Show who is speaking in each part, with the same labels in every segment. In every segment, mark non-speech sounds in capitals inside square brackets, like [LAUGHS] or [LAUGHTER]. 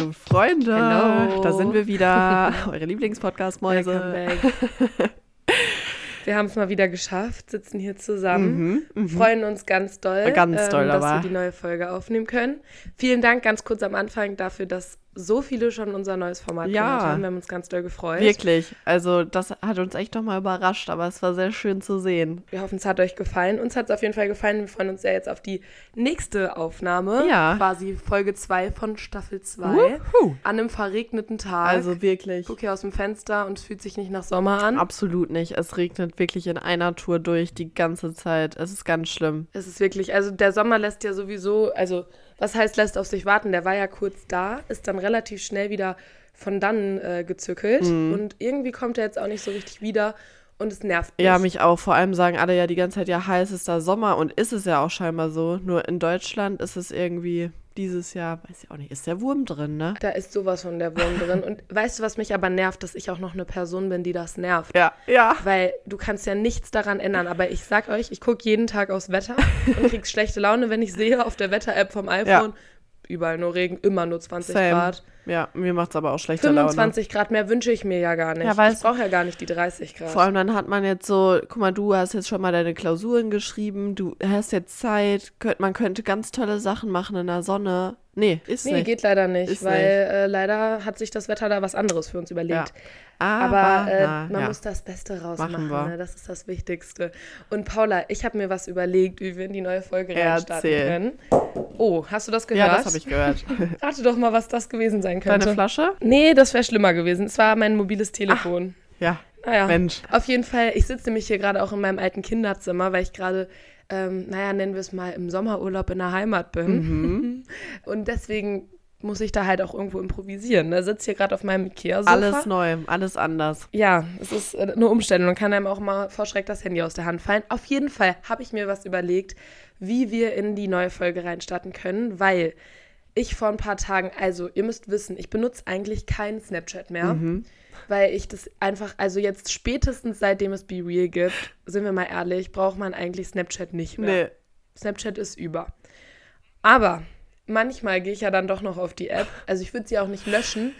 Speaker 1: Hallo Freunde,
Speaker 2: Hello.
Speaker 1: da sind wir wieder, [LAUGHS] eure Lieblingspodcast-Mäuse. [LAUGHS]
Speaker 2: Wir haben es mal wieder geschafft, sitzen hier zusammen, freuen uns ganz doll,
Speaker 1: Mhm, Ganz doll,
Speaker 2: dass
Speaker 1: aber.
Speaker 2: wir die neue Folge aufnehmen können. Vielen Dank ganz kurz am Anfang dafür, dass so viele schon unser neues Format
Speaker 1: Ja.
Speaker 2: gehört haben. Wir haben uns ganz doll gefreut.
Speaker 1: Wirklich, also das hat uns echt nochmal überrascht, aber es war sehr schön zu sehen.
Speaker 2: Wir hoffen, es hat euch gefallen. Uns hat es auf jeden Fall gefallen. Wir freuen uns sehr jetzt auf die nächste Aufnahme.
Speaker 1: Ja.
Speaker 2: Quasi Folge 2 von Staffel 2.
Speaker 1: Wuhu.
Speaker 2: An einem verregneten Tag.
Speaker 1: Also wirklich,
Speaker 2: ich gucke hier aus dem Fenster und es fühlt sich nicht nach Sommer an.
Speaker 1: absolut nicht. Es regnet wirklich in einer Tour durch die ganze Zeit. Es ist ganz schlimm.
Speaker 2: Es ist wirklich, also der Sommer lässt ja sowieso, also was heißt lässt auf sich warten? Der war ja kurz da, ist dann relativ schnell wieder von dann äh, gezückelt
Speaker 1: Mhm.
Speaker 2: und irgendwie kommt er jetzt auch nicht so richtig wieder und es nervt mich.
Speaker 1: Ja, mich auch. Vor allem sagen alle ja die ganze Zeit, ja, heiß ist da Sommer und ist es ja auch scheinbar so. Nur in Deutschland ist es irgendwie dieses Jahr, weiß ich auch nicht, ist der Wurm drin, ne?
Speaker 2: Da ist sowas von der Wurm drin. Und [LAUGHS] weißt du, was mich aber nervt, dass ich auch noch eine Person bin, die das nervt.
Speaker 1: Ja, ja.
Speaker 2: Weil du kannst ja nichts daran ändern. Aber ich sag euch, ich gucke jeden Tag aufs Wetter und krieg schlechte Laune, wenn ich sehe auf der Wetter-App vom iPhone, überall nur Regen, immer nur 20
Speaker 1: Same.
Speaker 2: Grad.
Speaker 1: Ja, mir macht's aber auch schlechte Laune.
Speaker 2: 25 Grad mehr wünsche ich mir ja gar nicht.
Speaker 1: Ja, weil
Speaker 2: ich
Speaker 1: es-
Speaker 2: brauche ja gar nicht die 30 Grad.
Speaker 1: Vor allem dann hat man jetzt so, guck mal, du hast jetzt schon mal deine Klausuren geschrieben, du hast jetzt Zeit, könnt, man könnte ganz tolle Sachen machen in der Sonne. Nee, ist
Speaker 2: nee,
Speaker 1: nicht.
Speaker 2: geht leider nicht,
Speaker 1: Ist
Speaker 2: weil
Speaker 1: nicht.
Speaker 2: Äh, leider hat sich das Wetter da was anderes für uns überlegt.
Speaker 1: Aber,
Speaker 2: Aber äh,
Speaker 1: na,
Speaker 2: man
Speaker 1: ja.
Speaker 2: muss das Beste
Speaker 1: Machen
Speaker 2: rausmachen, ne? das ist das Wichtigste. Und Paula, ich habe mir was überlegt, wie wir in die neue Folge reinstarten können. Oh, hast du das gehört?
Speaker 1: ja, das habe ich gehört. [LAUGHS]
Speaker 2: Rate doch mal, was das gewesen sein könnte.
Speaker 1: Deine Flasche?
Speaker 2: Nee, das wäre schlimmer gewesen. Es war mein mobiles Telefon.
Speaker 1: Ja,
Speaker 2: Naja.
Speaker 1: Mensch.
Speaker 2: Auf jeden Fall, ich sitze nämlich hier gerade auch in meinem alten Kinderzimmer, weil ich gerade, ähm, naja, nennen wir es mal, im Sommerurlaub in der Heimat bin.
Speaker 1: Mhm. [LAUGHS]
Speaker 2: Und deswegen muss ich da halt auch irgendwo improvisieren. Da sitze hier gerade auf meinem Ikea-Sofa.
Speaker 1: Alles neu, alles anders.
Speaker 2: Ja, es ist äh, eine Umstellung. Man kann einem auch mal vor Schreck das Handy aus der Hand fallen. Auf jeden Fall habe ich mir was überlegt, wie wir in die neue Folge reinstarten können, weil ich vor ein paar Tagen, also ihr müsst wissen, ich benutze eigentlich keinen Snapchat mehr,
Speaker 1: Mhm.
Speaker 2: Weil ich das einfach, also jetzt spätestens seitdem es Be Real gibt, sind wir mal ehrlich, braucht man eigentlich Snapchat nicht mehr.
Speaker 1: Nee.
Speaker 2: Snapchat ist über. Aber manchmal gehe ich ja dann doch noch auf die App. Also ich würde sie auch nicht löschen,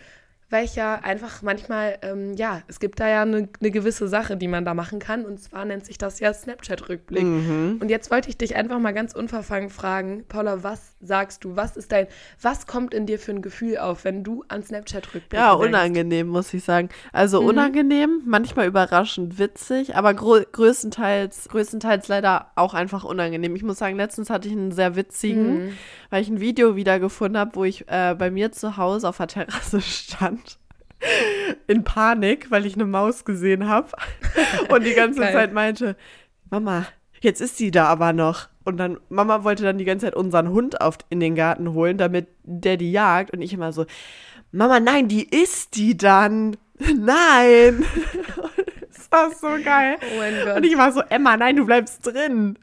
Speaker 2: weil ich ja einfach manchmal, ähm, ja, es gibt da ja eine eine gewisse Sache, die man da machen kann. Und zwar nennt sich das ja Snapchat-Rückblick.
Speaker 1: Mhm.
Speaker 2: Und jetzt wollte ich dich einfach mal ganz unverfangen fragen, Paula, was sagst du? Was ist dein, was kommt in dir für ein Gefühl auf, wenn du an Snapchat-Rückblick
Speaker 1: Ja,
Speaker 2: denkst?
Speaker 1: unangenehm, muss ich sagen. Also
Speaker 2: Mhm.
Speaker 1: unangenehm, manchmal überraschend witzig, aber grö größtenteils, größtenteils leider auch einfach unangenehm. Ich muss sagen, letztens hatte ich einen sehr witzigen,
Speaker 2: Mhm.
Speaker 1: weil ich ein Video wiedergefunden habe, wo ich äh, bei mir zu Hause auf der Terrasse [LAUGHS] stand. In Panik, weil ich eine Maus gesehen habe. Und die ganze [LAUGHS]
Speaker 2: Geil.
Speaker 1: Zeit meinte, Mama, jetzt ist sie da aber noch. Und dann, Mama wollte dann die ganze Zeit unseren Hund auf, in den Garten holen, damit der die jagt. Und ich immer so, Mama, nein, die isst die dann. [LAUGHS] Nein. [LAUGHS] das war so geil.
Speaker 2: Oh mein
Speaker 1: Und
Speaker 2: Gott.
Speaker 1: ich war so, Emma, nein, du bleibst drin.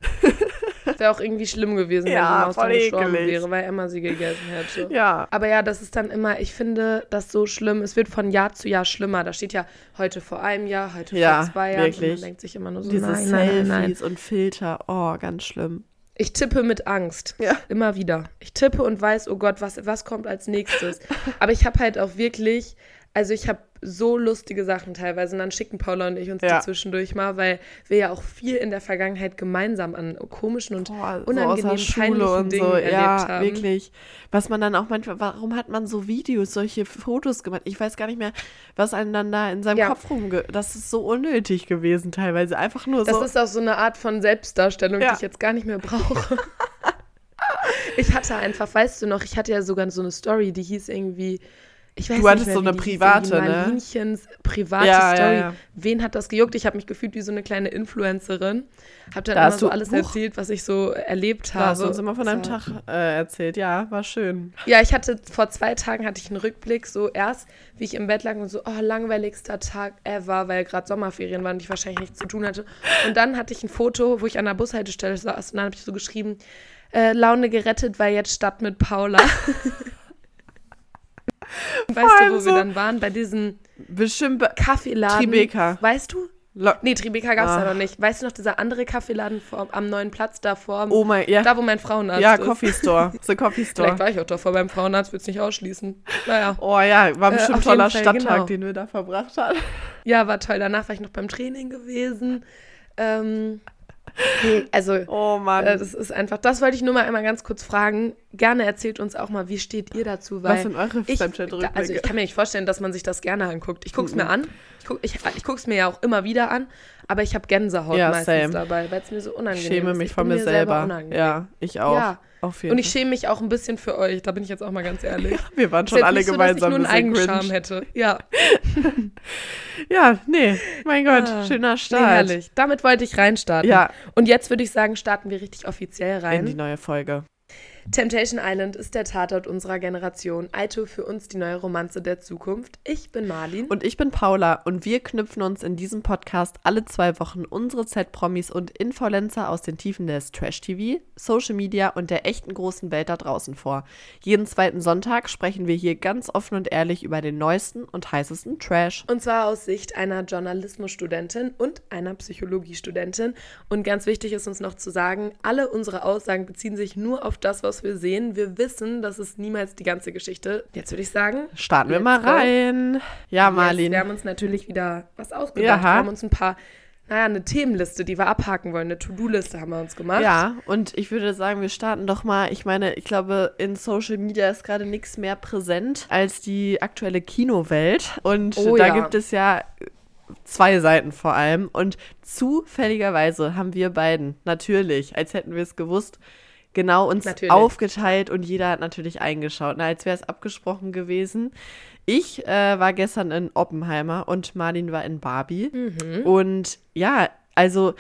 Speaker 1: [LAUGHS]
Speaker 2: Wäre auch irgendwie schlimm gewesen,
Speaker 1: Ja,
Speaker 2: wenn die Maus dann gestorben
Speaker 1: ekelig.
Speaker 2: wäre, weil Emma sie gegessen hätte.
Speaker 1: Ja.
Speaker 2: Aber ja, das ist dann immer, ich finde das so schlimm. Es wird von Jahr zu Jahr schlimmer. Da steht ja heute vor einem Jahr, heute
Speaker 1: Ja,
Speaker 2: vor zwei Jahren. Und
Speaker 1: wirklich.
Speaker 2: man denkt sich immer nur so,
Speaker 1: Diese
Speaker 2: nein, nein,
Speaker 1: Selfies
Speaker 2: nein, nein.
Speaker 1: und Filter. Oh, ganz schlimm.
Speaker 2: Ich tippe mit Angst.
Speaker 1: Ja.
Speaker 2: Immer wieder. Ich tippe und weiß, oh Gott, was, was kommt als nächstes. [LAUGHS] Aber ich habe halt auch wirklich, also ich habe so lustige Sachen teilweise. Und dann schicken Paula und ich uns
Speaker 1: Ja.
Speaker 2: die zwischendurch mal, weil wir ja auch viel in der Vergangenheit gemeinsam an komischen und
Speaker 1: Boah,
Speaker 2: unangenehm peinlichen Dingen erlebt
Speaker 1: ja,
Speaker 2: haben.
Speaker 1: wirklich. Was man dann auch manchmal, warum hat man so Videos, solche Fotos gemacht? Ich weiß gar nicht mehr, was einem dann da in seinem
Speaker 2: Ja.
Speaker 1: Kopf rumge... Das ist so unnötig gewesen teilweise. Einfach nur
Speaker 2: Das
Speaker 1: so.
Speaker 2: ist auch so eine Art von Selbstdarstellung,
Speaker 1: Ja.
Speaker 2: die ich jetzt gar nicht mehr brauche. ich hatte einfach, weißt du noch, ich hatte ja sogar so eine Story, die hieß irgendwie, ich weiß
Speaker 1: Du hattest so eine private, ne?
Speaker 2: Marlinchens private
Speaker 1: Ja, ja,
Speaker 2: Story.
Speaker 1: ja.
Speaker 2: Wen hat das gejuckt? Ich habe mich gefühlt wie so eine kleine Influencerin. Hab dann
Speaker 1: Da
Speaker 2: immer so alles
Speaker 1: Huch.
Speaker 2: erzählt, was ich so erlebt
Speaker 1: da
Speaker 2: habe.
Speaker 1: hast du uns immer von deinem Tag äh, erzählt. Ja, war schön.
Speaker 2: ja, ich hatte vor zwei Tagen hatte ich einen Rückblick, so erst, wie ich im Bett lag und so, oh, langweiligster Tag ever, weil gerade Sommerferien waren und ich wahrscheinlich nichts zu tun hatte. Und dann hatte ich ein Foto, wo ich an der Bushaltestelle saß und dann habe ich so geschrieben, äh, Laune gerettet, weil jetzt Stadt mit Paula. [LAUGHS] [LAUGHS] Weißt du, wo
Speaker 1: so-
Speaker 2: wir dann waren? Bei diesem
Speaker 1: Bestimmt. be-
Speaker 2: Kaffeeladen.
Speaker 1: Tribeca.
Speaker 2: Weißt du?
Speaker 1: Lo
Speaker 2: Nee, Tribeca gab es
Speaker 1: Ah.
Speaker 2: da noch nicht. Weißt du noch, dieser andere Kaffeeladen vor, am neuen Platz da vor,
Speaker 1: oh mein, ja.
Speaker 2: da wo mein Frauenarzt
Speaker 1: Ja,
Speaker 2: ist?
Speaker 1: Coffee Store. [LAUGHS] The Coffee
Speaker 2: Vielleicht
Speaker 1: Store.
Speaker 2: war ich auch davor beim Frauenarzt, würde es nicht ausschließen. Naja.
Speaker 1: Oh ja, war
Speaker 2: Äh,
Speaker 1: bestimmt
Speaker 2: auf
Speaker 1: toller
Speaker 2: Fall,
Speaker 1: Stadttag,
Speaker 2: genau.
Speaker 1: den wir da verbracht haben.
Speaker 2: Ja, war toll. Danach war ich noch beim Training gewesen. Ähm, [LAUGHS] also,
Speaker 1: Oh Mann.
Speaker 2: äh, das ist einfach, das wollte ich nur mal einmal ganz kurz fragen. Gerne erzählt uns auch mal, wie steht ihr dazu? Weil
Speaker 1: Was sind eure Snapchat-Rückblicke?
Speaker 2: Also, ich kann mir nicht vorstellen, dass man sich das gerne anguckt. Ich gucke es
Speaker 1: Mhm.
Speaker 2: mir an. Ich gucke ich, ich guck's mir ja auch immer wieder an, aber ich habe Gänsehaut
Speaker 1: Ja,
Speaker 2: meistens
Speaker 1: same.
Speaker 2: dabei, weil es mir so
Speaker 1: ich
Speaker 2: unangenehm
Speaker 1: schäme
Speaker 2: ist.
Speaker 1: mich
Speaker 2: Ich
Speaker 1: von
Speaker 2: bin
Speaker 1: mir selber.
Speaker 2: unangenehm.
Speaker 1: Ja, ich auch.
Speaker 2: Ja.
Speaker 1: Auf jeden
Speaker 2: Und ich schäme mich auch ein bisschen für euch, da bin ich jetzt auch mal ganz [LAUGHS] ehrlich.
Speaker 1: Wir waren schon alle
Speaker 2: nicht so, dass ich
Speaker 1: gemeinsam
Speaker 2: nur einen Eigenscham hätte. Ja, [LAUGHS]
Speaker 1: Ja, nee, mein Gott,
Speaker 2: Ah,
Speaker 1: schöner
Speaker 2: nee,
Speaker 1: Start.
Speaker 2: herrlich. Damit wollte ich reinstarten.
Speaker 1: Ja.
Speaker 2: Und jetzt würde ich sagen, starten wir richtig offiziell
Speaker 1: In die
Speaker 2: rein.
Speaker 1: neue Folge.
Speaker 2: Temptation Island ist der Tatort unserer Generation. Aito für uns die neue Romanze der Zukunft. Ich bin Marlin.
Speaker 1: Und ich bin Paula und wir knüpfen uns in diesem Podcast alle zwei Wochen unsere Z-Promis und Influencer aus den Tiefen des Trash-TV, Social Media und der echten großen Welt da draußen vor. Jeden zweiten Sonntag sprechen wir hier ganz offen und ehrlich über den neuesten und heißesten Trash.
Speaker 2: Und zwar aus Sicht einer Journalismusstudentin und einer Psychologiestudentin. Und ganz wichtig ist uns noch zu sagen, alle unsere Aussagen beziehen sich nur auf das, was wir sehen. Wir wissen, das ist niemals die ganze Geschichte. Jetzt würde ich sagen,
Speaker 1: Starten wir mal rein. Ja, Marlin.
Speaker 2: Wir haben uns natürlich wieder was ausgedacht.
Speaker 1: Ja.
Speaker 2: Wir haben uns ein paar, naja, eine Themenliste, die wir abhaken wollen, eine To-Do-Liste haben wir uns gemacht.
Speaker 1: Ja, und ich würde sagen, wir starten doch mal. Ich meine, ich glaube, in Social Media ist gerade nichts mehr präsent als die aktuelle Kinowelt. Und
Speaker 2: Oh
Speaker 1: da
Speaker 2: ja.
Speaker 1: gibt es ja zwei Seiten vor allem. Und zufälligerweise haben wir beiden natürlich, als hätten wir es gewusst, genau uns
Speaker 2: Natürlich.
Speaker 1: aufgeteilt und jeder hat natürlich eingeschaut, na, als wäre es abgesprochen gewesen. Ich äh, war gestern in Oppenheimer und Marlin war in Barbie.
Speaker 2: Mhm.
Speaker 1: Und ja, also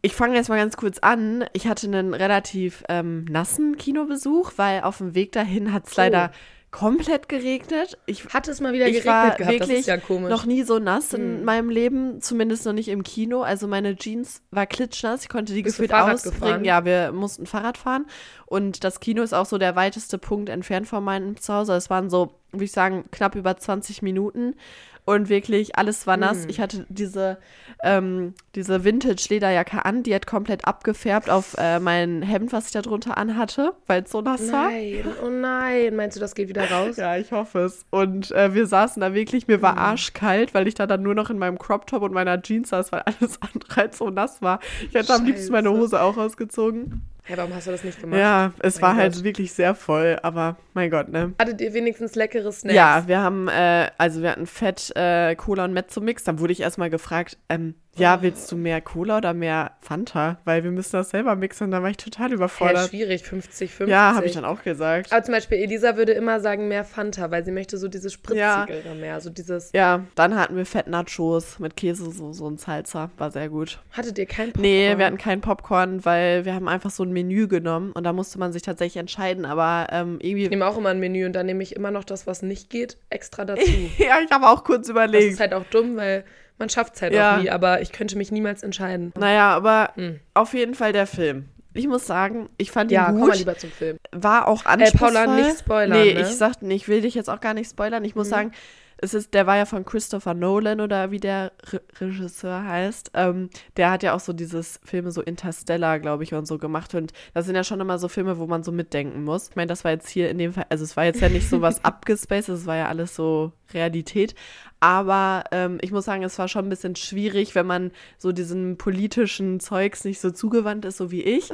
Speaker 1: ich fange jetzt mal ganz kurz an. Ich hatte einen relativ ähm, nassen Kinobesuch, weil auf dem Weg dahin hat es
Speaker 2: Oh.
Speaker 1: leider komplett geregnet. Ich
Speaker 2: Hat es mal wieder geregnet
Speaker 1: war
Speaker 2: gehabt? Das
Speaker 1: wirklich
Speaker 2: ist ja komisch.
Speaker 1: noch nie so nass in
Speaker 2: Hm.
Speaker 1: meinem Leben, zumindest noch nicht im Kino. Also meine Jeans war klitschnass, ich konnte die
Speaker 2: Bist
Speaker 1: gefühlt ausbringen. Ja, wir mussten Fahrrad fahren und das Kino ist auch so der weiteste Punkt entfernt von meinem Zuhause. Es waren so, würde ich sagen, knapp über 20 Minuten und wirklich alles war nass.
Speaker 2: Hm.
Speaker 1: Ich hatte diese, ähm, diese Vintage-Lederjacke an, die hat komplett abgefärbt auf äh, mein Hemd, was ich da drunter anhatte, weil es so nass war.
Speaker 2: Nein, oh nein. Meinst du, das geht wieder raus? [LAUGHS]
Speaker 1: Ja, ich hoffe es. Und äh, wir saßen da wirklich, mir war
Speaker 2: Mhm.
Speaker 1: arschkalt, weil ich da dann nur noch in meinem Crop-Top und meiner Jeans saß, weil [LAUGHS] alles andere halt so nass war. Ich hätte am liebsten meine
Speaker 2: Scheiße.
Speaker 1: Hose auch ausgezogen.
Speaker 2: Hey, warum hast du das nicht gemacht?
Speaker 1: Ja, es
Speaker 2: Mein
Speaker 1: war halt
Speaker 2: Gott.
Speaker 1: wirklich sehr voll, aber mein Gott, ne?
Speaker 2: Hattet ihr wenigstens leckere Snacks?
Speaker 1: Ja, wir haben, äh, also wir hatten Fett, äh, Cola und Mezzo-Mix. Dann wurde ich erstmal gefragt, ähm, ja, willst du mehr Cola oder mehr Fanta? Weil wir müssen das selber mixen. Da war ich total überfordert.
Speaker 2: schwierig, 50, 50.
Speaker 1: ja, habe ich dann auch gesagt.
Speaker 2: Aber zum Beispiel Elisa würde immer sagen, mehr Fanta, weil sie möchte so dieses spritzigere mehr. So dieses.
Speaker 1: Ja, dann hatten wir Fett-Nachos mit Käse, so, so ein Salsa. War sehr gut.
Speaker 2: Hattet ihr kein Popcorn?
Speaker 1: Nee, wir hatten kein Popcorn, weil wir haben einfach so ein Menü genommen und da musste man sich tatsächlich entscheiden, aber ähm,
Speaker 2: Ich
Speaker 1: irgendwie.
Speaker 2: nehme auch immer ein Menü und dann nehme ich immer noch das, was nicht geht, extra dazu. [LAUGHS]
Speaker 1: ja, ich habe auch kurz
Speaker 2: Das
Speaker 1: überlegt.
Speaker 2: ist halt auch dumm, weil man schafft es halt
Speaker 1: Ja.
Speaker 2: auch nie, aber ich könnte mich niemals entscheiden.
Speaker 1: naja, aber
Speaker 2: Hm.
Speaker 1: auf jeden Fall der Film. Ich muss sagen, ich fand
Speaker 2: Ja,
Speaker 1: ihn
Speaker 2: komm mal
Speaker 1: gut.
Speaker 2: lieber zum Film.
Speaker 1: War auch
Speaker 2: Äh,
Speaker 1: anspruchsvoll.
Speaker 2: Paula, nicht spoilern,
Speaker 1: Nee,
Speaker 2: ne?
Speaker 1: ich sagte, ich will dich jetzt auch gar nicht spoilern. Ich muss
Speaker 2: Mhm.
Speaker 1: sagen, es ist, der war ja von Christopher Nolan oder wie der Re Regisseur heißt. Ähm, der hat ja auch so dieses Filme so Interstellar, glaube ich, und so gemacht. Und das sind ja schon immer so Filme, wo man so mitdenken muss. Ich meine, das war jetzt hier in dem Fall, also es war jetzt ja nicht so was [LAUGHS] abgespaced, es war ja alles so Realität. Aber ähm, ich muss sagen, es war schon ein bisschen schwierig, wenn man so diesen politischen Zeugs nicht so zugewandt ist, so wie ich.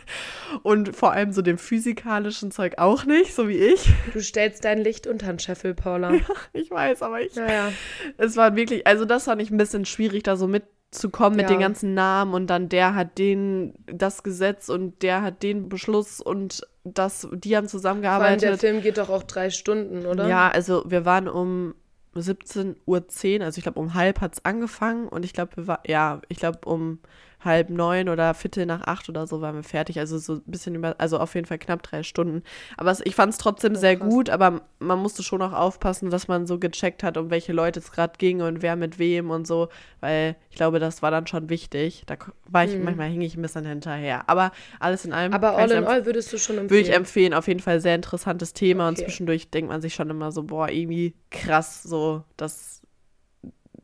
Speaker 1: [LAUGHS] Und vor allem so dem physikalischen Zeug auch nicht, so wie ich.
Speaker 2: Du stellst dein Licht unter den Scheffel, Paula. [LAUGHS]
Speaker 1: Ich weiß, aber ich.
Speaker 2: Naja.
Speaker 1: Es war wirklich, also das fand ich ein bisschen schwierig, da so mitzukommen mit
Speaker 2: Ja.
Speaker 1: den ganzen Namen und dann der hat den das Gesetz und der hat den Beschluss und das, die haben
Speaker 2: Vor allem der
Speaker 1: zusammengearbeitet.
Speaker 2: Film geht doch auch drei Stunden, oder?
Speaker 1: Ja, also wir waren um 17.10 Uhr, also ich glaube um halb hat es angefangen und ich glaube, wir war, ja, ich glaube um halb neun oder Viertel nach acht oder so waren wir fertig. Also so ein bisschen über, also auf jeden Fall knapp drei Stunden. Aber ich fand es trotzdem sehr
Speaker 2: krass.
Speaker 1: gut, aber man musste schon auch aufpassen, dass man so gecheckt hat, um welche Leute es gerade ging und wer mit wem und so, weil ich glaube, das war dann schon wichtig. Da war ich,
Speaker 2: Mhm.
Speaker 1: manchmal hing ich ein bisschen hinterher. Aber alles in allem
Speaker 2: Aber all in all würdest du schon
Speaker 1: würde
Speaker 2: empfehlen.
Speaker 1: ich empfehlen, auf jeden Fall sehr interessantes Thema und
Speaker 2: Okay.
Speaker 1: zwischendurch denkt man sich schon immer so, boah, irgendwie krass, so, das,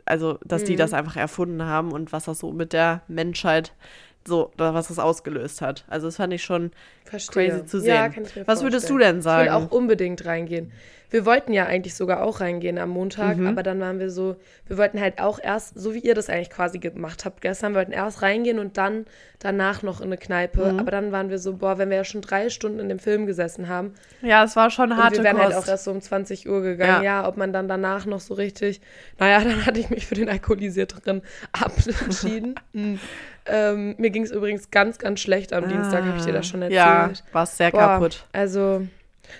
Speaker 1: also, dass die das einfach erfunden haben und was das so mit der Menschheit so, was das ausgelöst hat. Also, das fand ich schon
Speaker 2: Verstehe.
Speaker 1: crazy zu sehen.
Speaker 2: Ja, kann ich mir
Speaker 1: was würdest du
Speaker 2: vorstellen.
Speaker 1: denn sagen?
Speaker 2: Ich will auch unbedingt reingehen. Wir wollten ja eigentlich sogar auch reingehen am Montag,
Speaker 1: Mhm.
Speaker 2: aber dann waren wir so, wir wollten halt auch erst, so wie ihr das eigentlich quasi gemacht habt gestern, wir wollten erst reingehen und dann danach noch in eine Kneipe.
Speaker 1: Mhm.
Speaker 2: Aber dann waren wir so, boah, wenn wir ja schon drei Stunden in dem Film gesessen haben,
Speaker 1: ja, es war schon
Speaker 2: und
Speaker 1: harte
Speaker 2: wir wären
Speaker 1: Kost.
Speaker 2: halt auch erst so um 20 Uhr gegangen. Ja. ob man dann danach noch so richtig. Naja, [LAUGHS] dann hatte ich mich für den alkoholisierteren Abend entschieden. [LAUGHS] Mm. Ähm, mir ging es übrigens ganz, ganz schlecht am Dienstag, habe ich dir das schon erzählt.
Speaker 1: Ja, warst sehr
Speaker 2: Boah,
Speaker 1: kaputt.
Speaker 2: Also,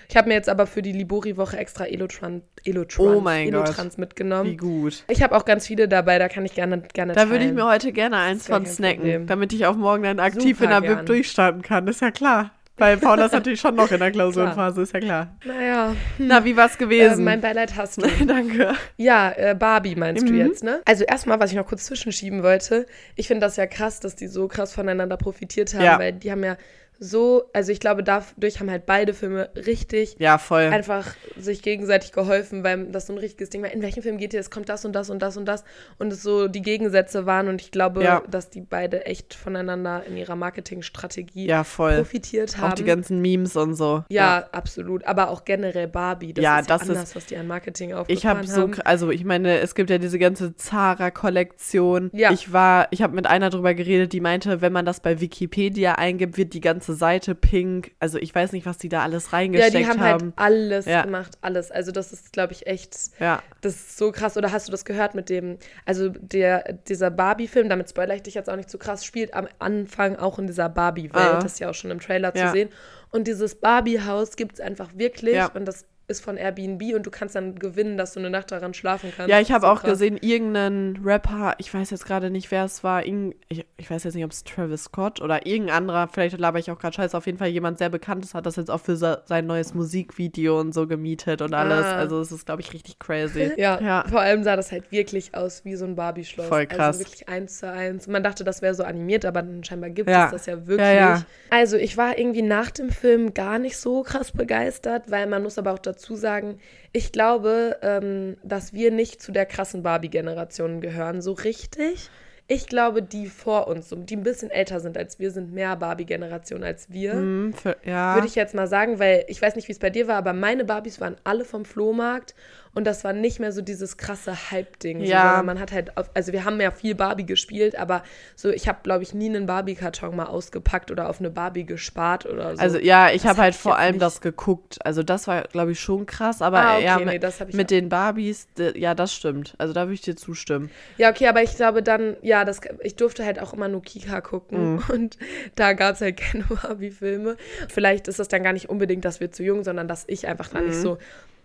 Speaker 2: ich habe mir jetzt aber für die Libori-Woche extra Elotran, Elotrans,
Speaker 1: Oh mein Gott.
Speaker 2: Elotrans mitgenommen.
Speaker 1: Wie gut.
Speaker 2: Ich habe auch ganz viele dabei, da kann ich gerne, gerne
Speaker 1: Da würde ich mir heute gerne eins von snacken,
Speaker 2: Problem.
Speaker 1: damit ich auch morgen dann aktiv
Speaker 2: Super
Speaker 1: in der. Bib durchstarten kann. Ist ja klar. Weil Paula ist natürlich schon noch in der [LAUGHS] Klausurenphase, ist ja klar.
Speaker 2: Naja,
Speaker 1: Na, wie war's
Speaker 2: äh,
Speaker 1: gewesen?
Speaker 2: mein Beileid hast du. [LAUGHS]
Speaker 1: Danke.
Speaker 2: Ja, äh, Barbie meinst du
Speaker 1: Mhm.
Speaker 2: jetzt, ne? Also erstmal, was ich noch kurz zwischenschieben wollte, ich finde das ja krass, dass die so krass voneinander profitiert haben,
Speaker 1: Ja.
Speaker 2: weil die haben ja so, also ich glaube, dadurch haben halt beide Filme richtig
Speaker 1: Ja, voll.
Speaker 2: einfach sich gegenseitig geholfen, weil das so ein richtiges Ding war. In welchem Film geht ihr? Es kommt das und das und das und das und es so die Gegensätze waren und ich glaube,
Speaker 1: Ja.
Speaker 2: dass die beide echt voneinander in ihrer Marketingstrategie
Speaker 1: Ja, voll.
Speaker 2: profitiert haben.
Speaker 1: Auch die ganzen Memes und so.
Speaker 2: ja, absolut. Aber auch generell Barbie. Das
Speaker 1: Ja,
Speaker 2: ist ja
Speaker 1: das
Speaker 2: anders,
Speaker 1: ist-
Speaker 2: was die an Marketing
Speaker 1: Ich
Speaker 2: aufgefahren
Speaker 1: habe so,
Speaker 2: haben.
Speaker 1: kr- also ich meine, es gibt ja diese ganze Zara-Kollektion.
Speaker 2: Ja.
Speaker 1: Ich war, ich habe mit einer drüber geredet, die meinte, wenn man das bei Wikipedia eingibt, wird die ganze Seite pink. Also ich weiß nicht, was die da alles
Speaker 2: Ja,
Speaker 1: reingesteckt
Speaker 2: die haben, halt alles
Speaker 1: Ja.
Speaker 2: gemacht, alles. Also das ist, glaube ich, echt,
Speaker 1: Ja.
Speaker 2: das ist so krass. Oder hast du das gehört mit dem, also der, dieser Barbie-Film, damit spoilere ich dich jetzt auch nicht zu krass, spielt am Anfang auch in dieser Barbie-Welt.
Speaker 1: Ah.
Speaker 2: Das ist ja auch schon im Trailer
Speaker 1: Ja.
Speaker 2: zu sehen. Und dieses Barbie-Haus gibt es einfach wirklich. Und das ist von Airbnb und du kannst dann gewinnen, dass du eine Nacht daran schlafen kannst.
Speaker 1: Ja, ich habe auch
Speaker 2: krass.
Speaker 1: gesehen, irgendeinen Rapper, ich weiß jetzt gerade nicht, wer es war, ich, ich weiß jetzt nicht, ob es Travis Scott oder irgendein anderer, vielleicht laber ich auch gerade scheiße, auf jeden Fall jemand sehr Bekanntes hat das jetzt auch für se- sein neues Musikvideo und so gemietet und alles.
Speaker 2: Ah.
Speaker 1: Also es ist, glaube ich, richtig crazy. [LAUGHS]
Speaker 2: Ja,
Speaker 1: Ja.
Speaker 2: vor allem sah das halt wirklich aus wie so ein Barbie-Schloss.
Speaker 1: Voll krass.
Speaker 2: Also wirklich eins zu eins. Man dachte, das wäre so animiert, aber dann scheinbar gibt
Speaker 1: Ja.
Speaker 2: es das ja wirklich.
Speaker 1: Ja.
Speaker 2: Also ich war irgendwie nach dem Film gar nicht so krass begeistert, weil man muss aber auch dazu sagen, ich glaube, ähm, dass wir nicht zu der krassen Barbie-Generation gehören, so richtig. Ich glaube, die vor uns, die ein bisschen älter sind als wir, sind mehr Barbie-Generation als wir.
Speaker 1: Hm, für, ja.
Speaker 2: Würde ich jetzt mal sagen, weil ich weiß nicht, wie es bei dir war, aber meine Barbies waren alle vom Flohmarkt und das war nicht mehr so dieses krasse Hype-Ding. So,
Speaker 1: Ja.
Speaker 2: sondern man hat halt, auf, also wir haben ja viel Barbie gespielt, aber so, ich habe, glaube ich, nie einen Barbie-Karton mal ausgepackt oder auf eine Barbie gespart oder so.
Speaker 1: also ja, ich
Speaker 2: Das
Speaker 1: habe halt
Speaker 2: hab ich
Speaker 1: vor allem
Speaker 2: nicht.
Speaker 1: das geguckt. Also das war, glaube ich, schon krass, aber
Speaker 2: Ah, okay,
Speaker 1: ja,
Speaker 2: nee,
Speaker 1: mit,
Speaker 2: das auch.
Speaker 1: den Barbies, ja, das stimmt. Also da würde ich dir zustimmen.
Speaker 2: Ja, okay, aber ich glaube dann, ja, das, ich durfte halt auch immer nur Kika gucken
Speaker 1: Mhm. [LAUGHS]
Speaker 2: und da gab es halt [LAUGHS] keine Barbie-Filme. Vielleicht ist es dann gar nicht unbedingt, dass wir zu jung, sondern dass ich einfach da
Speaker 1: Mhm.
Speaker 2: nicht so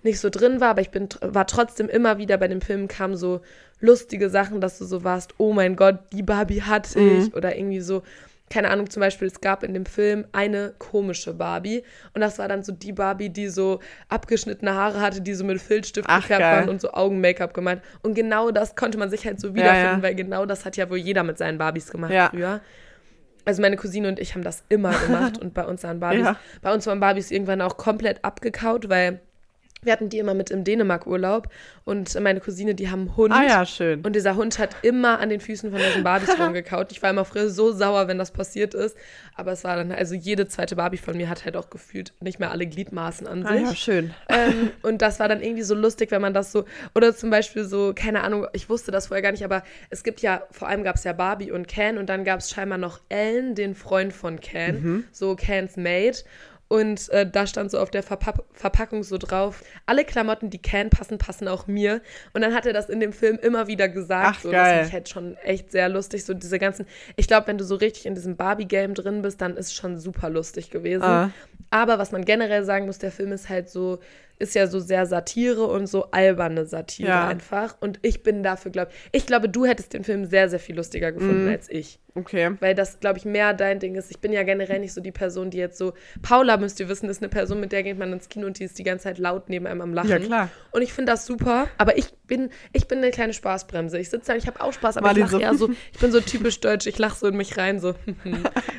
Speaker 2: nicht so drin war, aber ich bin war trotzdem immer wieder bei dem Film kamen so lustige Sachen, dass du so warst, oh mein Gott, die Barbie hatte
Speaker 1: Mhm.
Speaker 2: ich oder irgendwie so keine Ahnung, zum Beispiel, es gab in dem Film eine komische Barbie und das war dann so die Barbie, die so abgeschnittene Haare hatte, die so mit Filzstift
Speaker 1: Ach,
Speaker 2: gefärbt
Speaker 1: geil.
Speaker 2: waren und so Augen-Make-up gemalt. Und genau das konnte man sich halt so
Speaker 1: Ja,
Speaker 2: wiederfinden,
Speaker 1: ja.
Speaker 2: weil genau das hat ja wohl jeder mit seinen Barbies gemacht
Speaker 1: Ja.
Speaker 2: früher. Also meine Cousine und ich haben das immer gemacht [LAUGHS] und bei uns waren Barbies,
Speaker 1: Ja.
Speaker 2: bei uns waren Barbies irgendwann auch komplett abgekaut, weil wir hatten die immer mit im Dänemark-Urlaub und meine Cousine, die haben einen Hund.
Speaker 1: Ah ja, schön.
Speaker 2: Und dieser Hund hat immer an den Füßen von diesen Barbies [LAUGHS] rumgekaut. Ich war immer früher so sauer, wenn das passiert ist. Aber es war dann, also jede zweite Barbie von mir hat halt auch gefühlt nicht mehr alle Gliedmaßen an
Speaker 1: Ah
Speaker 2: sich.
Speaker 1: ja, schön.
Speaker 2: Ähm, und das war dann irgendwie so lustig, wenn man das so, oder zum Beispiel so, keine Ahnung, ich wusste das vorher gar nicht, aber es gibt ja, vor allem gab es ja Barbie und Ken und dann gab es scheinbar noch Ellen, den Freund von Ken,
Speaker 1: Mhm.
Speaker 2: so Kens Mate. Und äh, da stand so auf der Verpack Verpackung so drauf, alle Klamotten, die Ken passen, passen auch mir. Und dann hat er das in dem Film immer wieder gesagt.
Speaker 1: Ach,
Speaker 2: so,
Speaker 1: geil.
Speaker 2: Das ich halt schon echt sehr lustig. So diese ganzen, ich glaube, wenn du so richtig in diesem Barbie-Game drin bist, dann ist es schon super lustig gewesen.
Speaker 1: Ah.
Speaker 2: Aber was man generell sagen muss, der Film ist halt so, ist ja so sehr Satire und so alberne Satire
Speaker 1: Ja.
Speaker 2: einfach. Und ich bin dafür, glaube ich, glaube, du hättest den Film sehr, sehr viel lustiger gefunden
Speaker 1: Mhm.
Speaker 2: als ich.
Speaker 1: Okay.
Speaker 2: Weil das, glaube ich, mehr dein Ding ist. Ich bin ja generell nicht so die Person, die jetzt so. Paula, müsst ihr wissen, ist eine Person, mit der geht man ins Kino und die ist die ganze Zeit laut neben einem am Lachen.
Speaker 1: Ja, klar.
Speaker 2: Und ich finde das super. Aber ich bin, ich bin eine kleine Spaßbremse. Ich sitze da, ich habe auch Spaß, aber
Speaker 1: Marlin
Speaker 2: ich lache
Speaker 1: so.
Speaker 2: eher so. Ich bin so typisch deutsch, ich lache so in mich rein, so. [LAUGHS]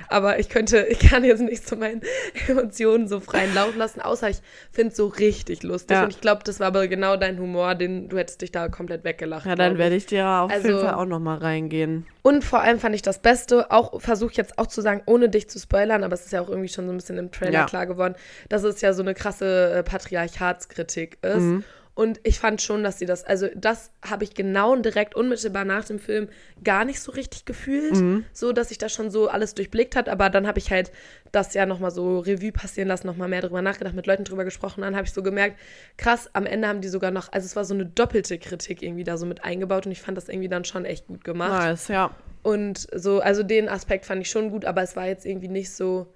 Speaker 2: aber ich könnte, ich kann jetzt nicht so meinen [LAUGHS] Emotionen so freien Lauf lassen, außer ich finde es so richtig richtig lustig.
Speaker 1: Ja.
Speaker 2: Und ich glaube, das war aber genau dein Humor, den du hättest dich da komplett weggelacht.
Speaker 1: Ja, dann werde ich dir auf jeden
Speaker 2: Also-
Speaker 1: Fall auch nochmal reingehen.
Speaker 2: Und vor allem fand ich das Beste, auch versuche ich jetzt auch zu sagen, ohne dich zu spoilern, aber es ist ja auch irgendwie schon so ein bisschen im Trailer
Speaker 1: Ja.
Speaker 2: klar geworden, dass es ja so eine krasse äh, Patriarchatskritik ist. Und ich fand schon, dass sie das, also das habe ich genau und direkt unmittelbar nach dem Film gar nicht so richtig gefühlt, so dass ich das schon so alles durchblickt hat, aber dann habe ich halt das ja nochmal so Revue passieren lassen, nochmal mehr drüber nachgedacht, mit Leuten drüber gesprochen, dann habe ich so gemerkt, krass, am Ende haben die sogar noch, also es war so eine doppelte Kritik irgendwie da so mit eingebaut und ich fand das irgendwie dann schon echt gut gemacht.
Speaker 1: Nice, ja.
Speaker 2: Und so, also den Aspekt fand ich schon gut, aber es war jetzt irgendwie nicht so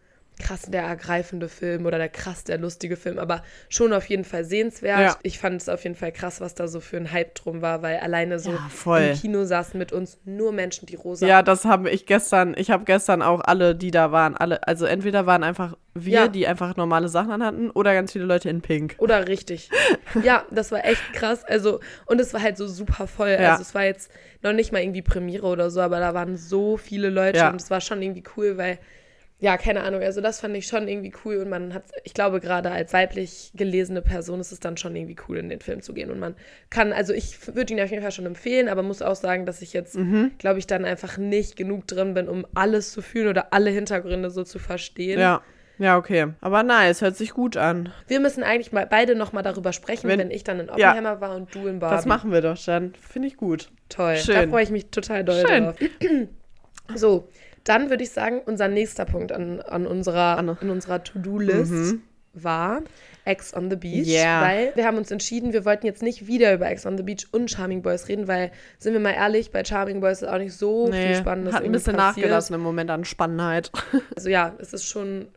Speaker 2: krass der ergreifende Film oder der krass der lustige Film, aber schon auf jeden Fall sehenswert.
Speaker 1: Ja.
Speaker 2: Ich fand es auf jeden Fall krass, was da so für ein Hype drum war, weil alleine so
Speaker 1: Ja, voll.
Speaker 2: im Kino saßen mit uns nur Menschen, die rosa.
Speaker 1: Ja, das habe ich gestern, ich habe gestern auch alle, die da waren, alle, also entweder waren einfach wir,
Speaker 2: Ja.
Speaker 1: die einfach normale Sachen anhatten, oder ganz viele Leute in Pink.
Speaker 2: Oder richtig. [LAUGHS] Ja, das war echt krass. Also, und es war halt so super voll. Also, es war jetzt noch nicht mal irgendwie Premiere oder so, aber da waren so viele Leute und es war schon irgendwie cool, weil, ja, keine Ahnung. Also, das fand ich schon irgendwie cool und man hat, ich glaube, gerade als weiblich gelesene Person ist es dann schon irgendwie cool, in den Film zu gehen. Und man kann, also, ich würde ihn auf jeden Fall schon empfehlen, aber muss auch sagen, dass ich jetzt,
Speaker 1: Mhm.
Speaker 2: glaube ich, dann einfach nicht genug drin bin, um alles zu fühlen oder alle Hintergründe so zu verstehen.
Speaker 1: Ja. Ja, okay. Aber nice, hört sich gut an.
Speaker 2: Wir müssen eigentlich mal beide nochmal darüber sprechen, wenn,
Speaker 1: Wenn-
Speaker 2: ich dann in Oppenheimer war und du in Barbie.
Speaker 1: Das machen wir doch dann. Finde ich gut.
Speaker 2: Toll.
Speaker 1: Schön.
Speaker 2: Da freue ich mich total doll
Speaker 1: Schön.
Speaker 2: drauf. [CLEARS THROAT] So, dann würde ich sagen, unser nächster Punkt an, an unserer,
Speaker 1: An-
Speaker 2: in unserer To-Do-List war Ex on the Beach.
Speaker 1: Mhm. Yeah.
Speaker 2: Weil wir haben uns entschieden, wir wollten jetzt nicht wieder über Ex on the Beach und Charming Boys reden, weil, sind wir mal ehrlich, bei Charming Boys ist auch nicht so viel Spannendes
Speaker 1: hat ein bisschen
Speaker 2: passiert.
Speaker 1: nachgelassen im Moment an Spannheit.
Speaker 2: Also ja, es ist schon.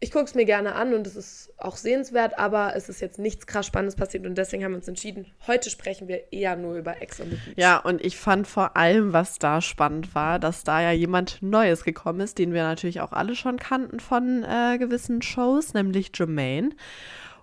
Speaker 2: Ich gucke es mir gerne an und es ist auch sehenswert, aber es ist jetzt nichts krass Spannendes passiert und deswegen haben wir uns entschieden, heute sprechen wir eher nur über Ex on the Beach.
Speaker 1: Ja, und ich fand vor allem, was da spannend war, dass da ja jemand Neues gekommen ist, den wir natürlich auch alle schon kannten von äh, gewissen Shows, nämlich Jermaine.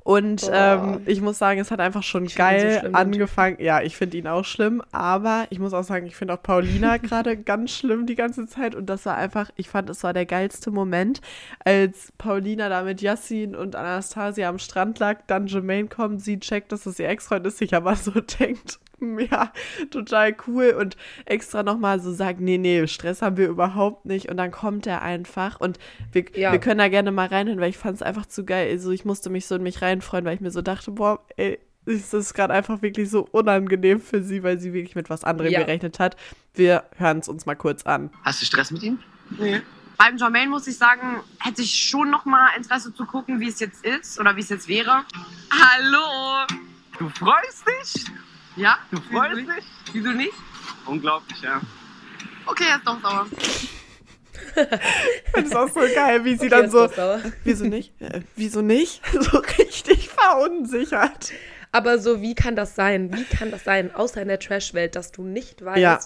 Speaker 1: Und ähm, ich muss sagen, es hat einfach schon
Speaker 2: Ich so
Speaker 1: geil
Speaker 2: den
Speaker 1: angefangen. Ja, ich finde ihn auch schlimm, aber ich muss auch sagen, ich finde auch Paulina [LAUGHS] gerade ganz schlimm die ganze Zeit. Und das war einfach, ich fand, es war der geilste Moment, als Paulina da mit Yassin und Anastasia am Strand lag, dann Jermaine kommt, sie checkt, dass es ihr Ex-Freund ist, sich aber so denkt, [LAUGHS] ja, total cool und extra nochmal so sagt, nee, nee, Stress haben wir überhaupt nicht und dann kommt er einfach und wir,
Speaker 2: Ja.
Speaker 1: wir können da gerne mal reinhören, weil ich fand es einfach zu geil, also ich musste mich so in mich reinfreuen, weil ich mir so dachte, boah, ey, ist das gerade einfach wirklich so unangenehm für sie, weil sie wirklich mit was anderem
Speaker 2: Ja.
Speaker 1: gerechnet hat. Wir hören es uns mal kurz an.
Speaker 3: Hast du Stress mit ihm?
Speaker 4: Nee. Beim Jermaine muss ich sagen, hätte ich schon noch mal Interesse zu gucken, wie es jetzt ist oder wie es jetzt wäre. Hallo!
Speaker 3: Du freust dich?
Speaker 4: Ja?
Speaker 3: Du freust
Speaker 4: Wieso nicht?
Speaker 3: dich?
Speaker 4: Wieso nicht?
Speaker 3: Unglaublich, ja.
Speaker 4: Okay, jetzt doch sauer.
Speaker 1: Ich finde es auch so geil, wie sie
Speaker 2: Okay,
Speaker 1: dann
Speaker 2: ist
Speaker 1: so, wieso nicht? Äh, wieso nicht? [LAUGHS] So richtig verunsichert.
Speaker 2: Aber so, wie kann das sein? Wie kann das sein, außer in der Trash-Welt, dass du nicht weißt,
Speaker 1: Ja.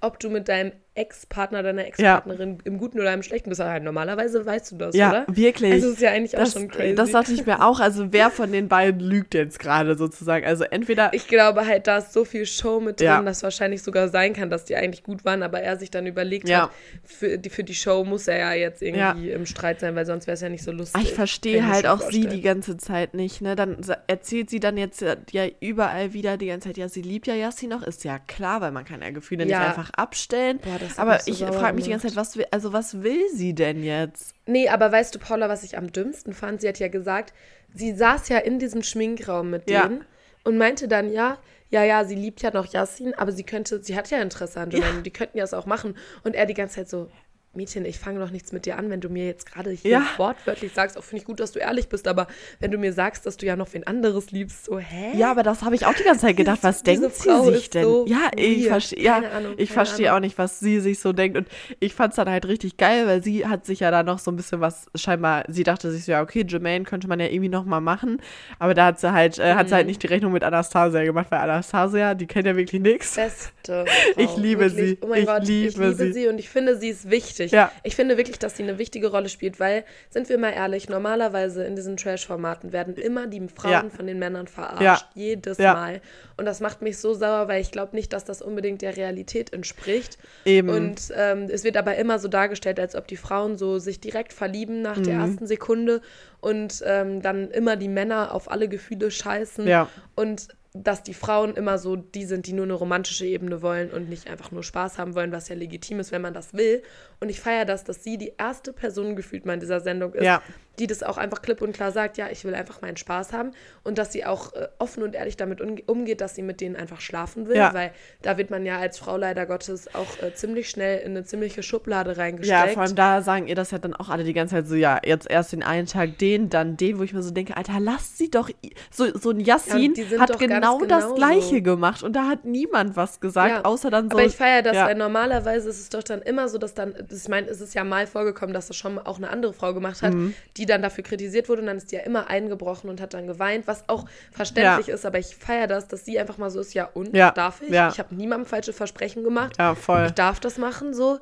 Speaker 2: ob du mit deinem Ex-Partner, deiner Ex-Partnerin im Guten oder im Schlechten bist? Halt, normalerweise weißt du das,
Speaker 1: Ja,
Speaker 2: oder?
Speaker 1: wirklich.
Speaker 2: Also, ist ja eigentlich auch
Speaker 1: Das,
Speaker 2: schon crazy.
Speaker 1: das dachte ich mir auch. Also, wer von den beiden lügt jetzt gerade sozusagen? Also, entweder.
Speaker 2: ich glaube halt, da ist so viel Show mit drin,
Speaker 1: Ja.
Speaker 2: dass wahrscheinlich sogar sein kann, dass die eigentlich gut waren, aber er sich dann überlegt
Speaker 1: Ja.
Speaker 2: hat, für die, für die Show muss er ja jetzt irgendwie im Streit sein, weil sonst wäre es ja nicht so lustig.
Speaker 1: Ah, ich verstehe halt auch sie
Speaker 2: vorstellen.
Speaker 1: die ganze Zeit nicht, ne? Dann erzählt sie dann jetzt ja- ja überall wieder die ganze Zeit, ja, sie liebt ja Yassi noch, ist ja klar, weil man kann ja Gefühle
Speaker 2: Ja.
Speaker 1: nicht einfach abstellen.
Speaker 2: Boah, das
Speaker 1: Aber
Speaker 2: so
Speaker 1: ich frage mich die ganze. Zeit, was will, also was will sie denn jetzt?
Speaker 2: Nee, aber weißt du, Paula, was ich am dümmsten fand? Sie hat ja gesagt, sie saß ja in diesem Schminkraum mit
Speaker 1: Ja.
Speaker 2: denen und meinte dann, ja, ja, ja, sie liebt ja noch Yassin, aber sie könnte, sie hat ja Interesse an Jermaine, und die könnten ja es auch machen. Und er die ganze Zeit so, Mädchen, ich fange doch nichts mit dir an, wenn du mir jetzt gerade hier
Speaker 1: Ja.
Speaker 2: wortwörtlich sagst, auch finde ich gut, dass du ehrlich bist, aber wenn du mir sagst, dass du ja noch wen anderes liebst, so, hä?
Speaker 1: Ja, aber das habe ich auch die ganze Zeit gedacht. Was [LAUGHS]
Speaker 2: Diese
Speaker 1: denkt sie sich denn?
Speaker 2: so
Speaker 1: ja, ich verstehe ja,
Speaker 2: Ahnung,
Speaker 1: ich verstehe auch nicht, was sie sich so denkt. Und ich fand es dann halt richtig geil, weil sie hat sich ja da noch so ein bisschen was, scheinbar, sie dachte sich so, ja, okay, Jermaine könnte man ja irgendwie noch mal machen. Aber da hat sie halt, äh, hat sie
Speaker 2: Mhm.
Speaker 1: halt nicht die Rechnung mit Anastasia gemacht, weil Anastasia, die kennt ja wirklich nichts.
Speaker 2: Beste. [LAUGHS]
Speaker 1: Ich
Speaker 2: Frau,
Speaker 1: liebe
Speaker 2: wirklich.
Speaker 1: sie.
Speaker 2: Oh mein
Speaker 1: Ich
Speaker 2: Gott, ich
Speaker 1: liebe
Speaker 2: liebe
Speaker 1: sie.
Speaker 2: sie. und ich finde, sie ist wichtig. Wichtig.
Speaker 1: Ja.
Speaker 2: Ich finde wirklich, dass sie eine wichtige Rolle spielt, weil, sind wir mal ehrlich, normalerweise in diesen Trash-Formaten werden immer die Frauen
Speaker 1: Ja.
Speaker 2: von den Männern verarscht.
Speaker 1: Ja.
Speaker 2: Jedes. Mal. Und das macht mich so sauer, weil ich glaube nicht, dass das unbedingt der Realität entspricht.
Speaker 1: Eben.
Speaker 2: Und ähm, es wird aber immer so dargestellt, als ob die Frauen so sich direkt verlieben nach
Speaker 1: Mhm.
Speaker 2: der ersten Sekunde und ähm, dann immer die Männer auf alle Gefühle scheißen.
Speaker 1: Ja.
Speaker 2: Und dass die Frauen immer so die sind, die nur eine romantische Ebene wollen und nicht einfach nur Spaß haben wollen, was ja legitim ist, wenn man das will. Und ich feiere das, dass sie die erste Person gefühlt mal in dieser Sendung ist,
Speaker 1: Ja.
Speaker 2: Die das auch einfach klipp und klar sagt, ja, ich will einfach meinen Spaß haben und dass sie auch äh, offen und ehrlich damit umge- umgeht, dass sie mit denen einfach schlafen will,
Speaker 1: Ja.
Speaker 2: weil da wird man ja als Frau leider Gottes auch äh, ziemlich schnell in eine ziemliche Schublade
Speaker 1: Ja,
Speaker 2: reingesteckt.
Speaker 1: vor allem da sagen ihr das ja dann auch alle die ganze Zeit so, ja, jetzt erst den einen Tag den, dann den, wo ich mir so denke, Alter, lasst sie doch, so, so ein Yassin
Speaker 2: sind
Speaker 1: hat
Speaker 2: ganz
Speaker 1: genau das. Gleiche gemacht und da hat niemand was gesagt,
Speaker 2: Ja.
Speaker 1: außer dann so.
Speaker 2: Aber ich feiere das,
Speaker 1: ja.
Speaker 2: weil normalerweise ist es doch dann immer so, dass dann, ich meine, es ist ja mal vorgekommen, dass das schon auch eine andere Frau gemacht hat,
Speaker 1: Mhm.
Speaker 2: die dann dafür kritisiert wurde und dann ist die ja immer eingebrochen und hat dann geweint, was auch verständlich
Speaker 1: Ja.
Speaker 2: ist, aber ich feiere das, dass sie einfach mal so ist, ja und,
Speaker 1: Ja,
Speaker 2: darf ich?
Speaker 1: ja.
Speaker 2: Ich habe niemandem falsche Versprechen gemacht.
Speaker 1: Ja, voll.
Speaker 2: Ich darf das machen, so.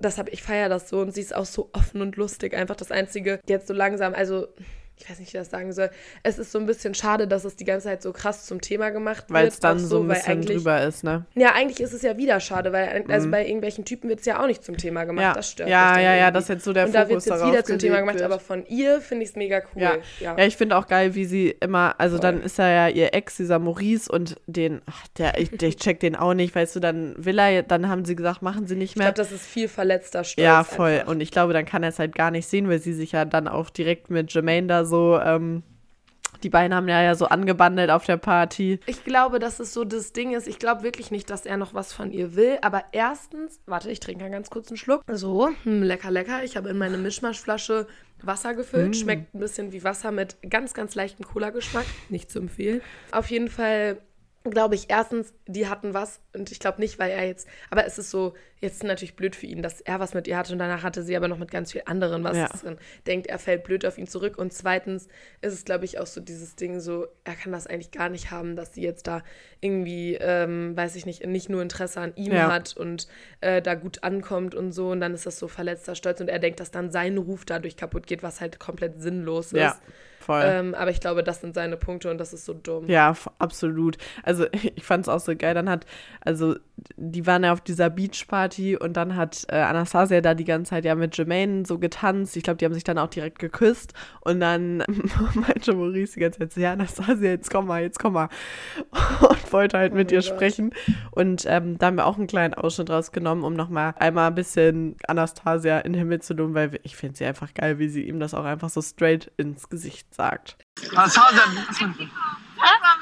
Speaker 2: Das hab, ich feiere das so und sie ist auch so offen und lustig. Einfach das Einzige, jetzt so langsam, also ich weiß nicht, wie ich das sagen soll. Es ist so ein bisschen schade, dass es die ganze Zeit so krass zum Thema gemacht
Speaker 1: Weil
Speaker 2: wird.
Speaker 1: es dann
Speaker 2: auch
Speaker 1: so ein
Speaker 2: weil
Speaker 1: bisschen drüber ist, ne?
Speaker 2: ja, eigentlich ist es ja wieder schade, weil also bei irgendwelchen Typen wird es ja auch nicht zum Thema gemacht.
Speaker 1: Mhm. Ja.
Speaker 2: Das stört
Speaker 1: Ja, ja, ja,
Speaker 2: irgendwie.
Speaker 1: dass jetzt so der
Speaker 2: Und da wird
Speaker 1: Fokus
Speaker 2: es jetzt wieder zum Thema gemacht,
Speaker 1: wird.
Speaker 2: aber von ihr finde ich es mega cool.
Speaker 1: Ja.
Speaker 2: Ja.
Speaker 1: ja. ich finde auch geil, wie sie immer, also
Speaker 2: Voll.
Speaker 1: dann ist er ja ihr Ex, dieser Maurice, und den, ach, der, ich, ich check den auch nicht, weißt du, dann will er, dann haben sie gesagt, machen sie nicht
Speaker 2: Ich
Speaker 1: mehr.
Speaker 2: glaube, das ist viel verletzter Stolz.
Speaker 1: ja, voll.
Speaker 2: Einfach.
Speaker 1: Und ich glaube, dann kann er es halt gar nicht sehen, weil sie sich ja dann auch direkt mit Jermaine da so, ähm, die beiden haben ja, ja so angebandelt auf der Party.
Speaker 2: Ich glaube, dass es so das Ding ist. Ich glaube wirklich nicht, dass er noch was von ihr will. Aber erstens, warte, ich trinke einen ganz kurzen Schluck. So, hm, lecker, lecker. Ich habe in meine Mischmaschflasche Wasser gefüllt. Schmeckt ein bisschen wie Wasser mit ganz, ganz leichtem Cola-Geschmack. Nicht zu empfehlen. Auf jeden Fall glaube ich, erstens, die hatten was und ich glaube nicht, weil er jetzt, aber es ist so, jetzt natürlich blöd für ihn, dass er was mit ihr hatte und danach hatte sie aber noch mit ganz viel anderen was.
Speaker 1: Ja.
Speaker 2: Dann denkt, er fällt blöd auf ihn zurück und zweitens ist es, glaube ich, auch so dieses Ding so, er kann das eigentlich gar nicht haben, dass sie jetzt da irgendwie, ähm, weiß ich nicht, nicht nur Interesse an ihm
Speaker 1: Ja.
Speaker 2: hat und äh, da gut ankommt und so und dann ist das so verletzter Stolz und er denkt, dass dann sein Ruf dadurch kaputt geht, was halt komplett sinnlos ist.
Speaker 1: Ja, voll.
Speaker 2: Ähm, aber ich glaube, das sind seine Punkte und das ist so dumm.
Speaker 1: Ja, absolut. Also [LAUGHS] ich fand es auch so geil. Dann hat, also die waren ja auf dieser Beachparty und dann hat äh, Anastasia da die ganze Zeit ja mit Jermaine so getanzt. Ich glaube, die haben sich dann auch direkt geküsst. Und dann [LAUGHS] meinte Maurice die ganze Zeit so, ja, Anastasia, jetzt komm mal, jetzt komm mal. [LAUGHS] Und wollte halt mit
Speaker 2: Oh mein
Speaker 1: ihr
Speaker 2: Gott.
Speaker 1: sprechen. Und ähm, da haben wir auch einen kleinen Ausschnitt rausgenommen, um nochmal einmal ein bisschen Anastasia in den Himmel zu loben, weil ich finde sie einfach geil, wie sie ihm das auch einfach so straight ins Gesicht sagt.
Speaker 3: Anastasia,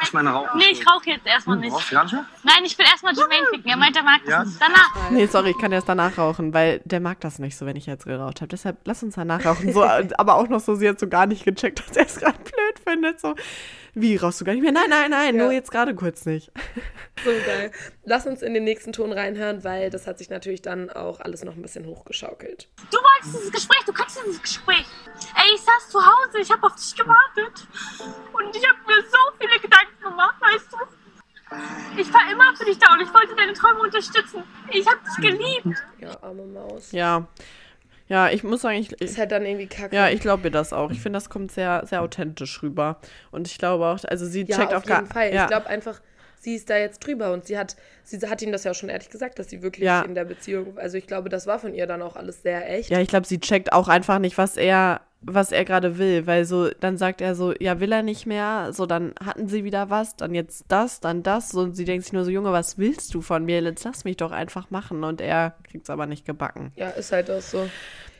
Speaker 3: ich meine Rauch.
Speaker 5: Nee, ich rauche jetzt erstmal nicht.
Speaker 3: Rauchst du gar nicht mehr?
Speaker 5: Nein, ich will erstmal Jermaine ficken. Er meint, er mag das
Speaker 3: Ja?
Speaker 5: nicht. Danach.
Speaker 1: Nee, sorry, ich kann erst danach rauchen, weil der mag das nicht so, wenn ich jetzt geraucht habe. Deshalb lass uns danach rauchen. So, [LAUGHS] aber auch noch so, sie hat so gar nicht gecheckt, dass er es gerade blöd findet. So, wie rauchst du gar nicht mehr? Nein, nein, nein,
Speaker 2: Ja.
Speaker 1: nur jetzt gerade kurz nicht. [LAUGHS]
Speaker 2: So geil. Lass uns in den nächsten Ton reinhören, weil das hat sich natürlich dann auch alles noch ein bisschen hochgeschaukelt.
Speaker 5: Du wolltest dieses Gespräch, du kannst dieses Gespräch. Ey, ich saß zu Hause, ich habe auf dich gewartet. Und ich habe mir so viele Gedanken gemacht, weißt du? Ich war immer für dich da und ich wollte deine Träume unterstützen. Ich habe dich geliebt.
Speaker 2: Ja, arme Maus.
Speaker 1: Ja. Ja, ich muss sagen, ich,
Speaker 2: Ist halt dann irgendwie kacke.
Speaker 1: ja, ich glaube mir das auch. Ich finde, das kommt sehr, sehr authentisch rüber. Und ich glaube auch, also sie
Speaker 2: Ja,
Speaker 1: checkt
Speaker 2: auf
Speaker 1: gar
Speaker 2: jeden Fall.
Speaker 1: Ja,
Speaker 2: Ich glaube einfach, sie ist da jetzt drüber und sie hat, sie hat ihm das ja auch schon ehrlich gesagt, dass sie wirklich
Speaker 1: Ja.
Speaker 2: in der Beziehung, also ich glaube, das war von ihr dann auch alles sehr echt.
Speaker 1: ja, ich glaube, sie checkt auch einfach nicht, was er was er gerade will, weil so dann sagt er so, ja, will er nicht mehr, so dann hatten sie wieder was, dann jetzt das, dann das, so und sie denkt sich nur so, Junge, was willst du von mir? Jetzt lass mich doch einfach machen und er kriegt's aber nicht gebacken.
Speaker 2: Ja, ist halt auch so.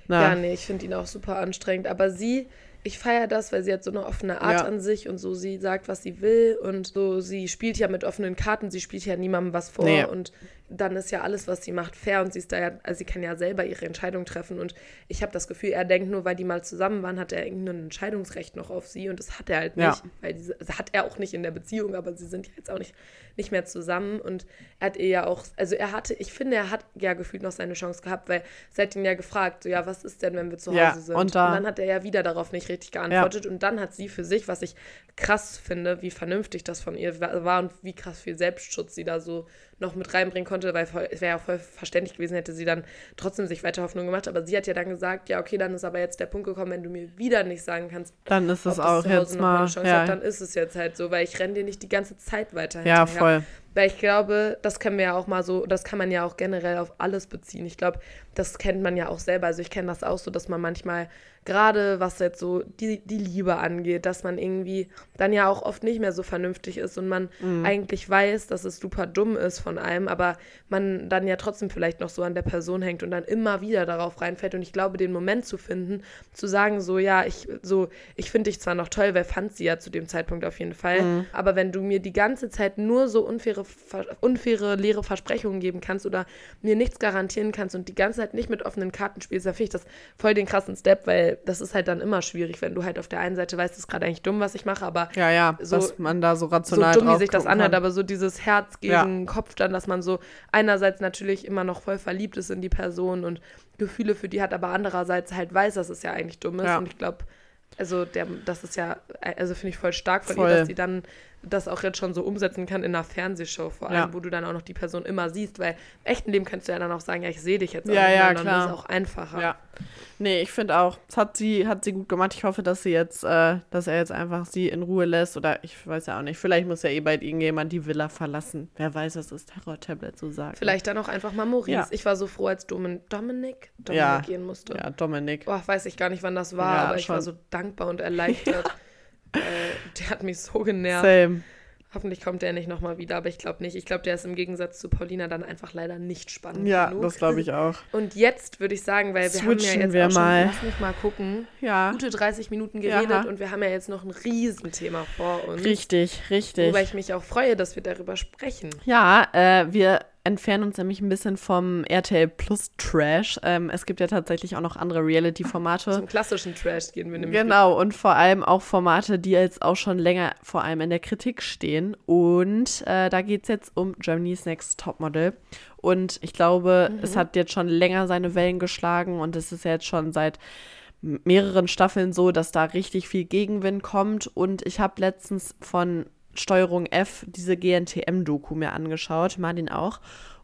Speaker 1: Na,
Speaker 2: Ja, nee, ich finde ihn auch super anstrengend. Aber sie, ich feiere das, weil sie hat so eine offene Art
Speaker 1: Ja.
Speaker 2: an sich und so, sie sagt, was sie will und so, sie spielt ja mit offenen Karten, sie spielt ja niemandem was vor
Speaker 1: Nee.
Speaker 2: und dann ist ja alles, was sie macht, fair und sie ist da ja, also sie kann ja selber ihre Entscheidung treffen und ich habe das Gefühl, er denkt nur, weil die mal zusammen waren, hat er irgendein Entscheidungsrecht noch auf sie und das hat er halt nicht,
Speaker 1: Ja.
Speaker 2: weil diese, das hat er auch nicht in der Beziehung, aber sie sind ja jetzt auch nicht, nicht mehr zusammen und er hat ihr ja auch, also er hatte, ich finde, er hat ja gefühlt noch seine Chance gehabt, weil sie hat ihn ja gefragt, so ja, was ist denn, wenn wir zu Hause
Speaker 1: Ja,
Speaker 2: sind?
Speaker 1: und da-
Speaker 2: dann hat er ja wieder darauf nicht richtig geantwortet und dann hat sie für sich, was ich krass finde, wie vernünftig das von ihr wa- war und wie krass viel Selbstschutz sie da so noch mit reinbringen konnte, weil voll- es wäre ja voll verständlich gewesen, hätte sie dann trotzdem sich weiter Hoffnung gemacht. Aber sie hat ja dann gesagt, ja, okay, dann ist aber jetzt der Punkt gekommen, wenn du mir wieder nicht sagen kannst,
Speaker 1: Dann ist es
Speaker 2: das
Speaker 1: auch jetzt
Speaker 2: mal
Speaker 1: Ja,
Speaker 2: hat, dann ist es jetzt halt so, weil ich renne dir nicht die ganze Zeit weiter
Speaker 1: ja,
Speaker 2: hinterher.
Speaker 1: voll.
Speaker 2: Weil ich glaube, das können wir ja auch mal so, das kann man ja auch generell auf alles beziehen. Ich glaube, das kennt man ja auch selber. Also ich kenne das auch so, dass man manchmal, gerade was jetzt so die, die Liebe angeht, dass man irgendwie dann ja auch oft nicht mehr so vernünftig ist und man
Speaker 1: Mhm.
Speaker 2: eigentlich weiß, dass es super dumm ist von einem, aber man dann ja trotzdem vielleicht noch so an der Person hängt und dann immer wieder darauf reinfällt. Und ich glaube, den Moment zu finden, zu sagen, so, ja, ich, so, ich finde dich zwar noch toll, weil fand sie ja zu dem Zeitpunkt auf jeden Fall,
Speaker 1: Mhm.
Speaker 2: aber wenn du mir die ganze Zeit nur so unfaire, ver- unfaire, leere Versprechungen geben kannst oder mir nichts garantieren kannst und die ganze Zeit nicht mit offenen Karten spielst, dann finde ich das voll den krassen Step, weil das ist halt dann immer schwierig, wenn du halt auf der einen Seite weißt, das ist gerade eigentlich dumm, was ich mache, aber
Speaker 1: Ja, ja,
Speaker 2: So-
Speaker 1: dass man da so
Speaker 2: so
Speaker 1: rational
Speaker 2: dumm, wie sich das anhört, aber so dieses Herz gegen Kopf dann, dass man so einerseits natürlich immer noch voll verliebt ist in die Person und Gefühle für die hat, aber andererseits halt weiß, dass es ja eigentlich dumm ist.
Speaker 1: Ja.
Speaker 2: Und ich glaube, also der, das ist ja, also finde ich voll stark von
Speaker 1: Voll.
Speaker 2: ihr, dass sie dann das auch jetzt schon so umsetzen kann in einer Fernsehshow, vor allem,
Speaker 1: Ja.
Speaker 2: wo du dann auch noch die Person immer siehst, weil im echten Leben könntest du ja dann auch sagen, ja, ich sehe dich jetzt auch
Speaker 1: Ja, ja,
Speaker 2: dann
Speaker 1: klar.
Speaker 2: ist es auch einfacher.
Speaker 1: Ja. Nee, ich finde auch, das hat sie, hat sie gut gemacht. Ich hoffe, dass sie jetzt, äh, dass er jetzt einfach sie in Ruhe lässt. Oder ich weiß ja auch nicht. Vielleicht muss ja eh bald irgendjemand die Villa verlassen. Wer weiß, was das Terror-Tablet so sagt.
Speaker 2: Vielleicht dann auch einfach mal Maurice.
Speaker 1: Ja.
Speaker 2: Ich war so froh, als Domin Dominik, Dominik
Speaker 1: Ja.
Speaker 2: gehen musste.
Speaker 1: Ja, Dominik.
Speaker 2: Boah, weiß ich gar nicht, wann das war, aber ich war
Speaker 1: schon.
Speaker 2: so dankbar und erleichtert. [LAUGHS] äh, der hat mich so genervt.
Speaker 1: Same.
Speaker 2: Hoffentlich kommt der nicht nochmal wieder, aber ich glaube nicht. Ich glaube, der ist im Gegensatz zu Paulina dann einfach leider nicht spannend
Speaker 1: Ja,
Speaker 2: genug.
Speaker 1: das glaube ich auch. [LAUGHS]
Speaker 2: Und jetzt würde ich sagen, weil wir
Speaker 1: Switchen
Speaker 2: haben ja jetzt
Speaker 1: wir
Speaker 2: auch schon,
Speaker 1: mal.
Speaker 2: lass mich mal gucken,
Speaker 1: Ja,
Speaker 2: gute 30 Minuten geredet
Speaker 1: Ja.
Speaker 2: und wir haben ja jetzt noch ein Riesenthema vor uns.
Speaker 1: richtig, richtig.
Speaker 2: Wobei ich mich auch freue, dass wir darüber sprechen.
Speaker 1: Ja, äh, wir entfernen uns nämlich ein bisschen vom RTL Plus Trash. Ähm, es gibt ja tatsächlich auch noch andere Reality-Formate.
Speaker 2: Zum klassischen Trash gehen wir nämlich.
Speaker 1: Genau, und vor allem auch Formate, die jetzt auch schon länger vor allem in der Kritik stehen. Und äh, da geht es jetzt um Germany's Next Topmodel. Und ich glaube, es hat jetzt schon länger seine Wellen geschlagen und es ist jetzt schon seit mehreren Staffeln so, dass da richtig viel Gegenwind kommt. Und ich habe letztens von Steuerung F diese GNTM-Doku mir angeschaut, Martin auch.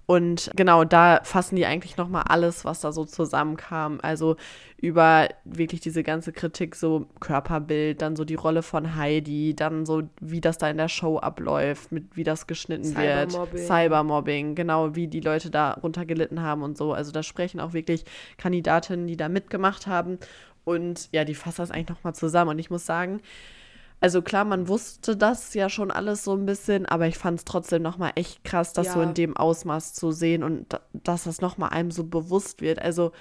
Speaker 1: Und genau, da fassen die eigentlich nochmal alles, was da so zusammenkam. Also über wirklich diese ganze Kritik, so Körperbild, dann so die Rolle von Heidi, dann so, wie das da in der Show abläuft, mit wie das geschnitten wird.
Speaker 2: Cybermobbing.
Speaker 1: Cybermobbing, genau, wie die Leute da runtergelitten haben und so. Also da sprechen auch wirklich Kandidatinnen, die da mitgemacht haben. Und ja, die fassen das eigentlich nochmal zusammen. Und ich muss sagen, also klar, man wusste das ja schon alles so ein bisschen, aber ich fand es trotzdem nochmal echt krass, das so
Speaker 2: Ja.
Speaker 1: in dem Ausmaß zu sehen und da, dass das nochmal einem so bewusst wird. Also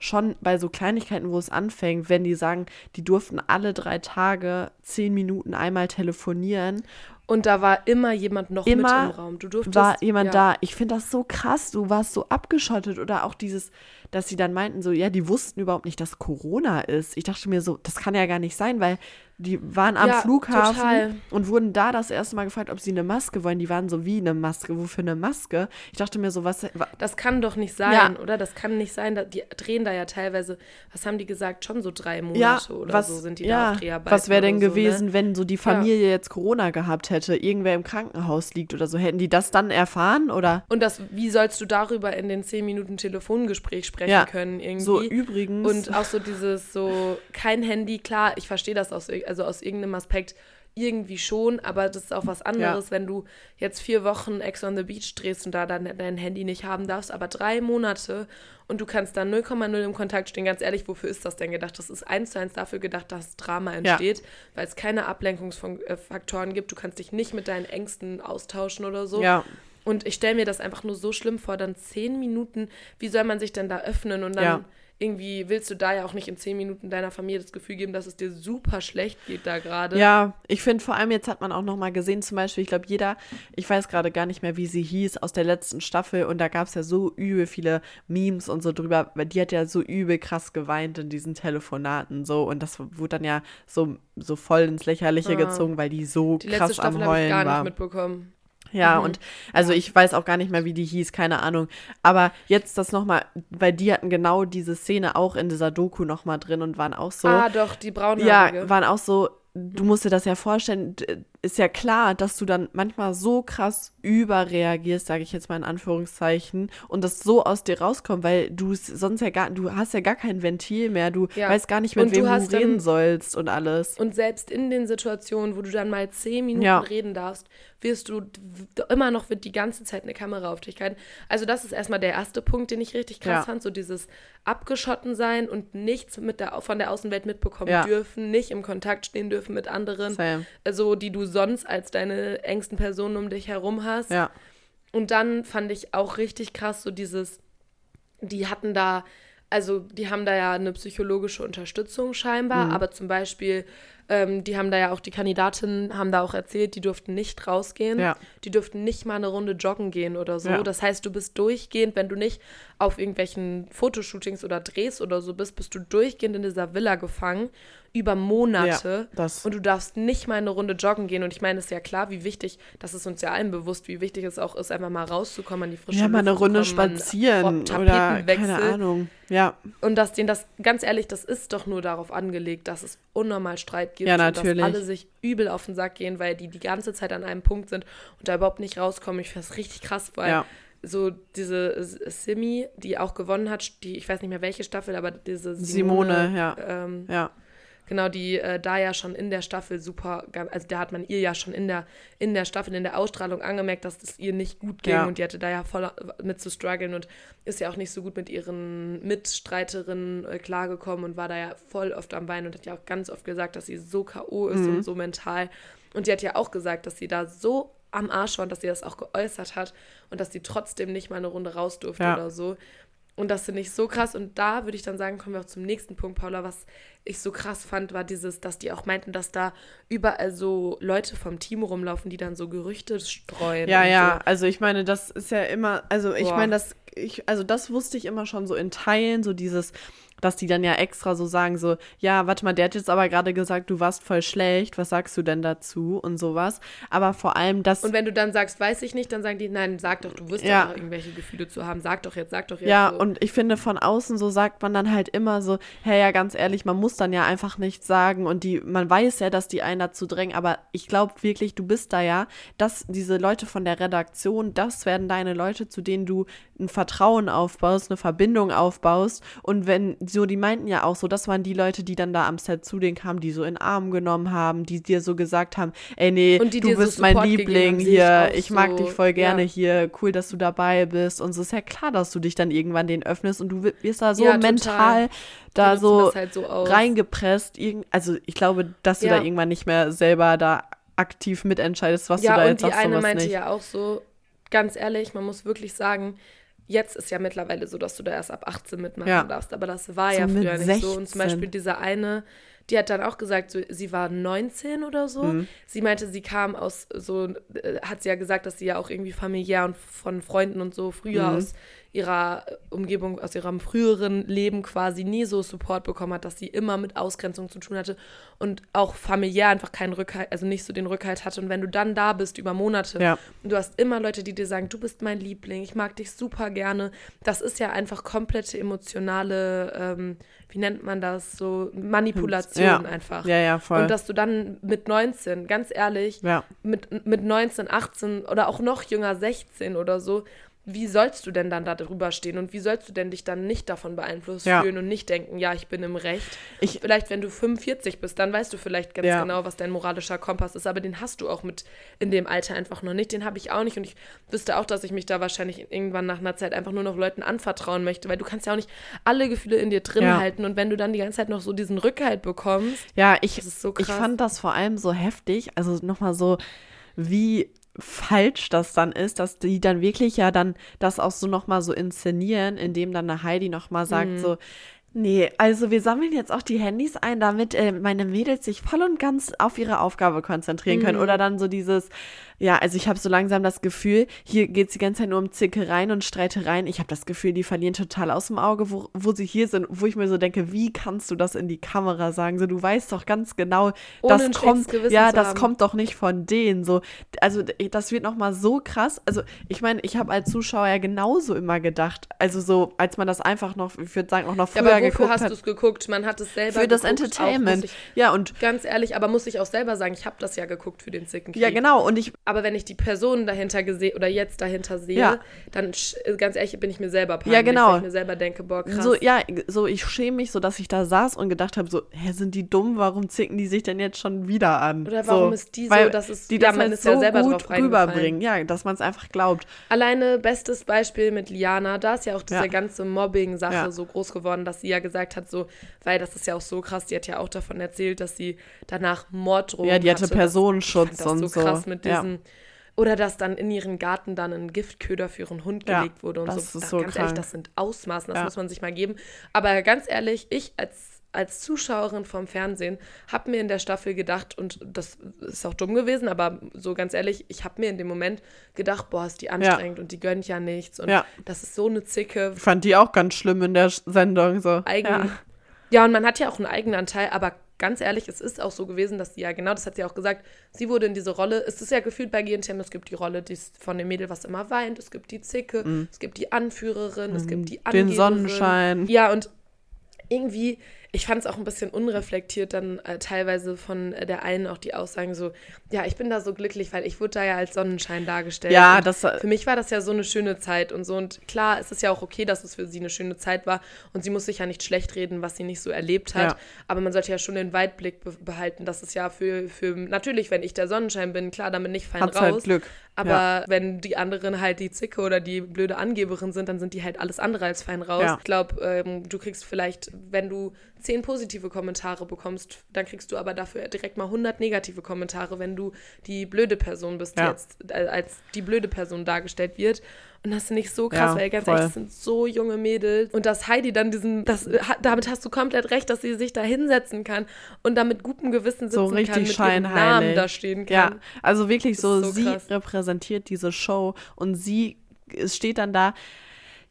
Speaker 1: schon bei so Kleinigkeiten, wo es anfängt, wenn die sagen, die durften alle drei Tage zehn Minuten einmal telefonieren,
Speaker 2: Und da war immer jemand noch
Speaker 1: Immer
Speaker 2: mit im Raum. Du durftest,
Speaker 1: war jemand
Speaker 2: ja.
Speaker 1: da. Ich finde das so krass. Du warst so abgeschottet oder auch dieses, dass sie dann meinten, so, ja, die wussten überhaupt nicht, dass Corona ist. Ich dachte mir so, das kann ja gar nicht sein, weil die waren am
Speaker 2: Ja,
Speaker 1: Flughafen
Speaker 2: total.
Speaker 1: und wurden da das erste Mal gefragt, ob sie eine Maske wollen. Die waren so, wie eine Maske? Wofür eine Maske? Ich dachte mir so, was. wa-
Speaker 2: Das kann doch nicht sein,
Speaker 1: Ja.
Speaker 2: oder? Das kann nicht sein. Die drehen da ja teilweise, was haben die gesagt, schon so drei Monate
Speaker 1: Ja,
Speaker 2: oder
Speaker 1: was,
Speaker 2: so sind die da auf Dreharbeiten.
Speaker 1: was wäre denn
Speaker 2: so,
Speaker 1: gewesen,
Speaker 2: Ne?
Speaker 1: wenn so die Familie jetzt Corona gehabt hätte, irgendwer im Krankenhaus liegt oder so? Hätten die das dann erfahren oder?
Speaker 2: Und das, wie sollst du darüber in den zehn Minuten Telefongespräch sprechen können irgendwie?
Speaker 1: So übrigens.
Speaker 2: Und auch so dieses so, kein Handy, klar, ich verstehe das aus, ir- also aus irgendeinem Aspekt irgendwie schon, aber das ist auch was anderes, wenn du jetzt vier Wochen Ex on the Beach drehst und da dann dein Handy nicht haben darfst, aber drei Monate und du kannst dann 0,0 im Kontakt stehen. Ganz ehrlich, wofür ist das denn gedacht? Das ist eins zu eins dafür gedacht, dass Drama entsteht, weil es keine Ablenkungsfaktoren gibt. Du kannst dich nicht mit deinen Ängsten austauschen oder so.
Speaker 1: ja,
Speaker 2: Und ich stelle mir das einfach nur so schlimm vor, dann zehn Minuten, wie soll man sich denn da öffnen und dann
Speaker 1: Ja.
Speaker 2: Irgendwie willst du da ja auch nicht in zehn Minuten deiner Familie das Gefühl geben, dass es dir super schlecht geht da gerade.
Speaker 1: Ja, ich finde vor allem jetzt hat man auch noch mal gesehen, zum Beispiel, ich glaube, jeder, ich weiß gerade gar nicht mehr, wie sie hieß, aus der letzten Staffel und da gab es ja so übel viele Memes und so drüber, weil die hat ja so übel krass geweint in diesen Telefonaten so und das wurde dann ja so, so voll ins Lächerliche gezogen, weil die so
Speaker 2: Ah. Die letzte
Speaker 1: krass
Speaker 2: Staffel
Speaker 1: am
Speaker 2: habe ich
Speaker 1: Heulen
Speaker 2: gar
Speaker 1: war.
Speaker 2: nicht mitbekommen.
Speaker 1: Ja,
Speaker 2: Mhm.
Speaker 1: und also ich weiß auch gar nicht mehr, wie die hieß, keine Ahnung. Aber jetzt das nochmal, weil die hatten genau diese Szene auch in dieser Doku nochmal drin und waren auch so.
Speaker 2: Ah, doch, die braunhaarige.
Speaker 1: Ja, waren auch so, du musst dir das ja vorstellen, ist ja klar, dass du dann manchmal so krass überreagierst, sage ich jetzt mal in Anführungszeichen, und das so aus dir rauskommt, weil du sonst ja gar, du hast ja gar kein Ventil mehr, du
Speaker 2: Ja.
Speaker 1: weißt gar nicht, mit
Speaker 2: Und du
Speaker 1: wem du,
Speaker 2: dann-
Speaker 1: reden sollst und alles.
Speaker 2: Und selbst in den Situationen, wo du dann mal zehn Minuten
Speaker 1: Ja.
Speaker 2: reden darfst, wirst du immer noch wird die ganze Zeit eine Kamera auf dich halten. Also das ist erstmal der erste Punkt, den ich richtig krass
Speaker 1: Ja.
Speaker 2: fand, so dieses abgeschotten sein und nichts mit der, von der Außenwelt mitbekommen dürfen, nicht im Kontakt stehen dürfen mit anderen,
Speaker 1: Same.
Speaker 2: also die du sonst als deine engsten Personen um dich herum hast.
Speaker 1: Ja,
Speaker 2: Und dann fand ich auch richtig krass so dieses, die hatten da, also die haben da ja eine psychologische Unterstützung scheinbar,
Speaker 1: Mhm.
Speaker 2: aber zum Beispiel, ähm, die haben da ja auch, die Kandidatinnen haben da auch erzählt, die durften nicht rausgehen,
Speaker 1: Ja.
Speaker 2: die durften nicht mal eine Runde joggen gehen oder so.
Speaker 1: Ja.
Speaker 2: Das heißt, du bist durchgehend, wenn du nicht auf irgendwelchen Fotoshootings oder Drehs oder so bist, bist du durchgehend in dieser Villa gefangen, über Monate.
Speaker 1: Ja,
Speaker 2: und du darfst nicht mal eine Runde joggen gehen. Und ich meine, es ist ja klar, wie wichtig, das ist uns ja allen bewusst, wie wichtig es auch ist, einfach mal rauszukommen an die frische
Speaker 1: ja mal eine
Speaker 2: Luft
Speaker 1: Runde
Speaker 2: kommen, mal einen
Speaker 1: spazieren
Speaker 2: Ro-
Speaker 1: oder keine Ahnung. Ja,
Speaker 2: Und dass denen das, ganz ehrlich, das ist doch nur darauf angelegt, dass es unnormal Streit gibt.
Speaker 1: Ja,
Speaker 2: Und
Speaker 1: natürlich.
Speaker 2: dass alle sich übel auf den Sack gehen, weil die die ganze Zeit an einem Punkt sind und da überhaupt nicht rauskommen. Ich finde das richtig krass, weil
Speaker 1: Ja.
Speaker 2: so diese Simi, die auch gewonnen hat, die, ich weiß nicht mehr welche Staffel, aber diese
Speaker 1: Simone,
Speaker 2: Simone,
Speaker 1: ja.
Speaker 2: ähm,
Speaker 1: ja.
Speaker 2: Genau, die äh, da ja schon in der Staffel super, also da hat man ihr ja schon in der, in der Staffel, in der Ausstrahlung angemerkt, dass es ihr nicht gut ging
Speaker 1: Ja.
Speaker 2: und die hatte da ja voll mit zu strugglen und ist ja auch nicht so gut mit ihren Mitstreiterinnen äh, klargekommen und war da ja voll oft am Bein und hat ja auch ganz oft gesagt, dass sie so K.O. ist
Speaker 1: Mhm.
Speaker 2: und so mental. Und die hat ja auch gesagt, dass sie da so am Arsch war und dass sie das auch geäußert hat und dass sie trotzdem nicht mal eine Runde raus durfte
Speaker 1: Ja.
Speaker 2: oder so. Und das finde ich so krass. Und da würde ich dann sagen, kommen wir auch zum nächsten Punkt, Paula. Was ich so krass fand, war dieses, dass die auch meinten, dass da überall so Leute vom Team rumlaufen, die dann so Gerüchte streuen.
Speaker 1: Ja, ja,
Speaker 2: So.
Speaker 1: also ich meine, das ist ja immer, also ich
Speaker 2: Boah.
Speaker 1: meine, das, ich, also das wusste ich immer schon so in Teilen, so dieses, dass die dann ja extra so sagen, so, ja, warte mal, der hat jetzt aber gerade gesagt, du warst voll schlecht, was sagst du denn dazu und sowas. Aber vor allem das.
Speaker 2: Und wenn du dann sagst, weiß ich nicht, dann sagen die, nein, sag doch, du wirst
Speaker 1: Ja.
Speaker 2: doch noch irgendwelche Gefühle zu haben. Sag doch jetzt, sag doch jetzt.
Speaker 1: Ja,
Speaker 2: so.
Speaker 1: und ich finde, von außen so sagt man dann halt immer so, hey, ja, ganz ehrlich, man muss dann ja einfach nichts sagen und die, man weiß ja, dass die einen dazu drängen, aber ich glaube wirklich, du bist da ja, dass diese Leute von der Redaktion, das werden deine Leute, zu denen du ein Vertrauen aufbaust, eine Verbindung aufbaust und wenn, so, die meinten ja auch so, das waren die Leute, die dann da am Set zu denen kamen, die so in Arm genommen haben, die dir so gesagt haben, ey, nee,
Speaker 2: Und die
Speaker 1: du
Speaker 2: dir so
Speaker 1: bist mein Liebling hier, ich mag
Speaker 2: so,
Speaker 1: dich voll gerne
Speaker 2: ja.
Speaker 1: hier, cool, dass du dabei bist und so ist ja klar, dass du dich dann irgendwann den öffnest und du wi- wirst da so
Speaker 2: Ja, total.
Speaker 1: mental
Speaker 2: Die
Speaker 1: da so,
Speaker 2: halt so
Speaker 1: reingepresst. Also ich glaube, dass du
Speaker 2: Ja.
Speaker 1: da irgendwann nicht mehr selber da aktiv mitentscheidest, was
Speaker 2: ja,
Speaker 1: du da
Speaker 2: und
Speaker 1: jetzt
Speaker 2: die
Speaker 1: sagst und
Speaker 2: eine
Speaker 1: was
Speaker 2: meinte
Speaker 1: nicht.
Speaker 2: ja auch so, ganz ehrlich, man muss wirklich sagen, jetzt ist ja mittlerweile so, dass du da erst ab 18 mitmachen
Speaker 1: Ja.
Speaker 2: darfst, aber das war
Speaker 1: So
Speaker 2: ja früher nicht so. Und
Speaker 1: 16.
Speaker 2: zum Beispiel diese eine, die hat dann auch gesagt, so, sie war 19 oder so.
Speaker 1: Mhm.
Speaker 2: Sie meinte, sie kam aus so, äh, hat sie ja gesagt, dass sie ja auch irgendwie familiär und von Freunden und so früher
Speaker 1: Mhm.
Speaker 2: aus ihrer Umgebung, aus ihrem früheren Leben quasi nie so Support bekommen hat, dass sie immer mit Ausgrenzung zu tun hatte und auch familiär einfach keinen Rückhalt, also nicht so den Rückhalt hatte. Und wenn du dann da bist über Monate
Speaker 1: Ja.
Speaker 2: und du hast immer Leute, die dir sagen, du bist mein Liebling, ich mag dich super gerne, das ist ja einfach komplette emotionale, ähm, wie nennt man das, so Manipulation
Speaker 1: Ja.
Speaker 2: einfach.
Speaker 1: Ja, ja, voll.
Speaker 2: Und dass du dann mit 19, ganz ehrlich,
Speaker 1: Ja.
Speaker 2: mit, mit 19, 18 oder auch noch jünger, 16 oder so, wie sollst du denn dann da drüber stehen und wie sollst du denn dich dann nicht davon beeinflusst
Speaker 1: Ja.
Speaker 2: fühlen und nicht denken, ja, ich bin im Recht.
Speaker 1: Ich-
Speaker 2: vielleicht, wenn du 45 bist, dann weißt du vielleicht ganz
Speaker 1: Ja.
Speaker 2: genau, was dein moralischer Kompass ist, aber den hast du auch mit in dem Alter einfach noch nicht. Den habe ich auch nicht und ich wüsste auch, dass ich mich da wahrscheinlich irgendwann nach einer Zeit einfach nur noch Leuten anvertrauen möchte, weil du kannst ja auch nicht alle Gefühle in dir drin
Speaker 1: Ja.
Speaker 2: halten und wenn du dann die ganze Zeit noch so diesen Rückhalt bekommst,
Speaker 1: Ja, ich,
Speaker 2: so
Speaker 1: ich fand das vor allem so heftig, also nochmal so, wie falsch das dann ist, dass die dann wirklich ja dann das auch so nochmal so inszenieren, indem dann eine Heidi nochmal sagt
Speaker 2: Mhm.
Speaker 1: so, nee, also wir sammeln jetzt auch die Handys ein, damit äh, meine Mädels sich voll und ganz auf ihre Aufgabe konzentrieren
Speaker 2: Mhm.
Speaker 1: können. Oder dann so dieses, ja, also ich habe so langsam das Gefühl, hier geht es die ganze Zeit nur um Zickereien und Streitereien. Ich habe das Gefühl, die verlieren total aus dem Auge, wo, wo sie hier sind, wo ich mir so denke, wie kannst du das in die Kamera sagen? So, du weißt doch ganz genau,
Speaker 2: Ohne
Speaker 1: das kommt, ja, das kommt doch nicht von denen. So, also das wird noch mal so krass. Also ich meine, ich habe als Zuschauer ja genauso immer gedacht. Also so, als man das einfach noch, ich würde sagen, auch noch
Speaker 2: Ja,
Speaker 1: früher
Speaker 2: aber aber
Speaker 1: geguckt
Speaker 2: hast du es geguckt? Man hat es selber
Speaker 1: Für das
Speaker 2: geguckt, auch,
Speaker 1: Entertainment.
Speaker 2: muss
Speaker 1: Ja, und
Speaker 2: ich, ganz ehrlich, aber muss ich auch selber sagen, ich habe das ja geguckt für den Zickenkrieg.
Speaker 1: ja, genau. Und ich,
Speaker 2: Aber wenn ich die Person dahinter gesehen oder jetzt dahinter sehe,
Speaker 1: Ja.
Speaker 2: dann sch- ganz ehrlich bin ich mir selber peinlich,
Speaker 1: Ja, genau.
Speaker 2: weil ich mir selber denke, boah, krass.
Speaker 1: so, ja, so, ich schäme mich so, dass ich da saß und gedacht habe, so, hä, sind die dumm? Warum zicken die sich denn jetzt schon wieder an?
Speaker 2: Oder warum
Speaker 1: so,
Speaker 2: ist die so, dass es-
Speaker 1: die
Speaker 2: ja,
Speaker 1: das
Speaker 2: man
Speaker 1: halt
Speaker 2: ist ja
Speaker 1: so
Speaker 2: selber
Speaker 1: gut rüberbringen. Ja, dass man es einfach glaubt.
Speaker 2: Alleine bestes Beispiel mit Liana, da ist ja auch diese
Speaker 1: Ja.
Speaker 2: ganze Mobbing-Sache
Speaker 1: Ja.
Speaker 2: so groß geworden, dass sie ja gesagt hat, so, weil das ist ja auch so krass, die hat ja auch davon erzählt, dass sie danach Morddrohungen
Speaker 1: Ja, die hatte
Speaker 2: hatte.
Speaker 1: Personenschutz
Speaker 2: fand
Speaker 1: und
Speaker 2: das
Speaker 1: so.
Speaker 2: so krass mit
Speaker 1: Ja.
Speaker 2: Oder dass dann in ihren Garten dann ein Giftköder für ihren Hund
Speaker 1: Ja,
Speaker 2: gelegt wurde und
Speaker 1: das
Speaker 2: so.
Speaker 1: ist
Speaker 2: Da-
Speaker 1: so
Speaker 2: ganz ehrlich,
Speaker 1: krank.
Speaker 2: das sind Ausmaßen, das
Speaker 1: Ja.
Speaker 2: muss man sich mal geben. Aber ganz ehrlich, ich als als Zuschauerin vom Fernsehen habe mir in der Staffel gedacht, und das ist auch dumm gewesen, aber so ganz ehrlich, ich habe mir in dem Moment gedacht, boah, ist die anstrengend und die gönnt ja nichts und
Speaker 1: Ja.
Speaker 2: das ist so eine Zicke,
Speaker 1: Ich fand die auch ganz schlimm in der Sendung. So.
Speaker 2: eigen.
Speaker 1: Ja.
Speaker 2: Ja. und man hat ja auch einen Eigenanteil, aber ganz ehrlich, es ist auch so gewesen, dass sie ja, genau das hat sie auch gesagt, sie wurde in diese Rolle, es ist ja gefühlt bei GNTM, es gibt die Rolle die von dem Mädel, was immer weint, es gibt die Zicke, es gibt die Anführerin, es gibt die
Speaker 1: Mhm. Den
Speaker 2: Angeberin.
Speaker 1: Sonnenschein.
Speaker 2: Ja, und irgendwie, ich fand es auch ein bisschen unreflektiert dann äh, teilweise von äh, der einen auch die Aussagen so, ja, ich bin da so glücklich, weil ich wurde da ja als Sonnenschein dargestellt.
Speaker 1: Ja, das-
Speaker 2: Für mich war das ja so eine schöne Zeit und so. Und klar, es ist ja auch okay, dass es für sie eine schöne Zeit war und sie muss sich ja nicht schlecht reden, was sie nicht so erlebt hat.
Speaker 1: Ja.
Speaker 2: Aber man sollte ja schon den Weitblick be behalten, dass es ja für, für, natürlich, wenn ich der Sonnenschein bin, klar, damit nicht fein
Speaker 1: Hat's
Speaker 2: raus.
Speaker 1: halt Glück.
Speaker 2: Aber
Speaker 1: Ja.
Speaker 2: wenn die anderen halt die Zicke oder die blöde Angeberin sind, dann sind die halt alles andere als fein raus.
Speaker 1: Ja.
Speaker 2: Ich glaube, ähm, du kriegst vielleicht, wenn du zehn positive Kommentare bekommst, dann kriegst du aber dafür direkt mal 100 negative Kommentare, wenn du die blöde Person bist, die
Speaker 1: Ja.
Speaker 2: jetzt äh, als die blöde Person dargestellt wird. Und das finde ich so krass,
Speaker 1: Ja,
Speaker 2: weil ganz
Speaker 1: voll.
Speaker 2: ehrlich, das sind so junge Mädels. Und dass Heidi dann diesen, das, damit hast du komplett recht, dass sie sich da hinsetzen kann und da mit gutem Gewissen sitzen
Speaker 1: so
Speaker 2: kann,
Speaker 1: richtig
Speaker 2: mit ihrem
Speaker 1: scheinheilig.
Speaker 2: Namen da stehen kann.
Speaker 1: Ja, also wirklich so,
Speaker 2: so
Speaker 1: sie
Speaker 2: krass.
Speaker 1: repräsentiert diese Show und sie es steht dann da,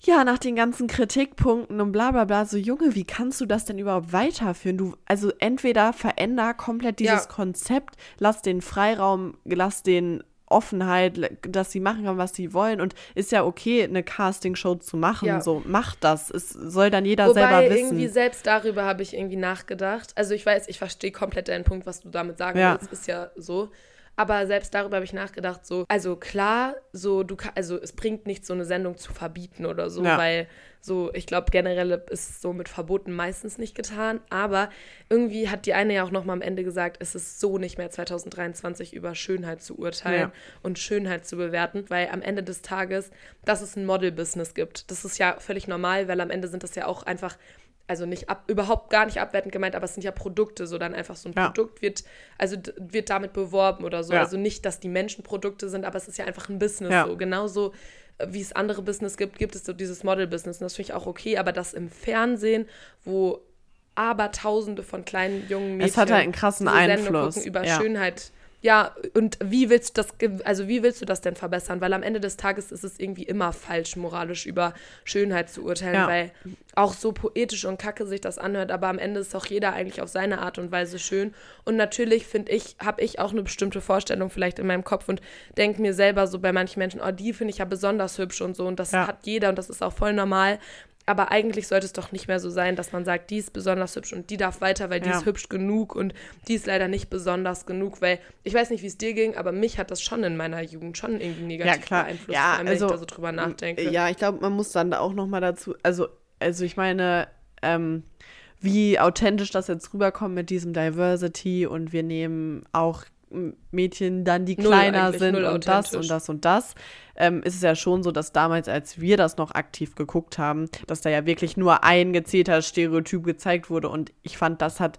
Speaker 1: ja, nach den ganzen Kritikpunkten und bla bla bla, so Junge, wie kannst du das denn überhaupt weiterführen? Du, also entweder veränder komplett dieses
Speaker 2: Ja.
Speaker 1: Konzept, lass den Freiraum, lass den Offenheit, dass sie machen können, was sie wollen und ist ja okay, eine Castingshow zu machen,
Speaker 2: Ja.
Speaker 1: so macht das. Es soll dann jeder
Speaker 2: Wobei
Speaker 1: selber
Speaker 2: irgendwie
Speaker 1: wissen.
Speaker 2: selbst darüber habe ich irgendwie nachgedacht. Also ich weiß, ich verstehe komplett deinen Punkt, was du damit sagen
Speaker 1: Ja.
Speaker 2: willst, ist ja so. Aber selbst darüber habe ich nachgedacht, so, also klar, so du also es bringt nichts, so eine Sendung zu verbieten oder so,
Speaker 1: Ja.
Speaker 2: weil so, ich glaube, generell ist so mit Verboten meistens nicht getan. Aber irgendwie hat die eine ja auch nochmal am Ende gesagt, es ist so nicht mehr 2023 über Schönheit zu urteilen
Speaker 1: Ja.
Speaker 2: und Schönheit zu bewerten, weil am Ende des Tages, dass es ein Model-Business gibt, das ist ja völlig normal, weil am Ende sind das ja auch einfach also nicht ab, überhaupt gar nicht abwertend gemeint, aber es sind ja Produkte, so dann einfach so ein
Speaker 1: Ja.
Speaker 2: Produkt wird, also wird damit beworben oder so.
Speaker 1: Ja.
Speaker 2: Also nicht, dass die Menschen Produkte sind, aber es ist ja einfach ein Business
Speaker 1: Ja.
Speaker 2: so. Genauso äh, wie es andere Business gibt, gibt es so dieses Model-Business. Und das finde ich auch okay, aber das im Fernsehen, wo aber tausende von kleinen jungen Mädchen
Speaker 1: Es hat halt einen krassen Einfluss,
Speaker 2: gucken über. Schönheit. Ja, und wie willst du das, also wie willst du das denn verbessern? Weil am Ende des Tages ist es irgendwie immer falsch, moralisch über Schönheit zu urteilen,
Speaker 1: Ja.
Speaker 2: weil auch so poetisch und kacke sich das anhört, aber am Ende ist auch jeder eigentlich auf seine Art und Weise schön. Und natürlich finde ich, habe ich auch eine bestimmte Vorstellung vielleicht in meinem Kopf und denke mir selber so bei manchen Menschen, oh, die finde ich ja besonders hübsch und so und das
Speaker 1: Ja.
Speaker 2: hat jeder und das ist auch voll normal. Aber eigentlich sollte es doch nicht mehr so sein, dass man sagt, die ist besonders hübsch und die darf weiter, weil die
Speaker 1: Ja.
Speaker 2: ist hübsch genug und die ist leider nicht besonders genug, weil ich weiß nicht, wie es dir ging, aber mich hat das schon in meiner Jugend schon irgendwie negativ
Speaker 1: Ja, klar.
Speaker 2: beeinflusst,
Speaker 1: Ja,
Speaker 2: allem, wenn
Speaker 1: also,
Speaker 2: ich da so drüber nachdenke.
Speaker 1: Ja, ich glaube, man muss dann auch noch mal dazu, also, also ich meine, ähm, wie authentisch das jetzt rüberkommt mit diesem Diversity und wir nehmen auch Mädchen dann, die
Speaker 2: Null
Speaker 1: kleiner sind und das und das und das, ähm, ist es ja schon so, dass damals, als wir das noch aktiv geguckt haben, dass da ja wirklich nur ein gezählter Stereotyp gezeigt wurde und ich fand, das hat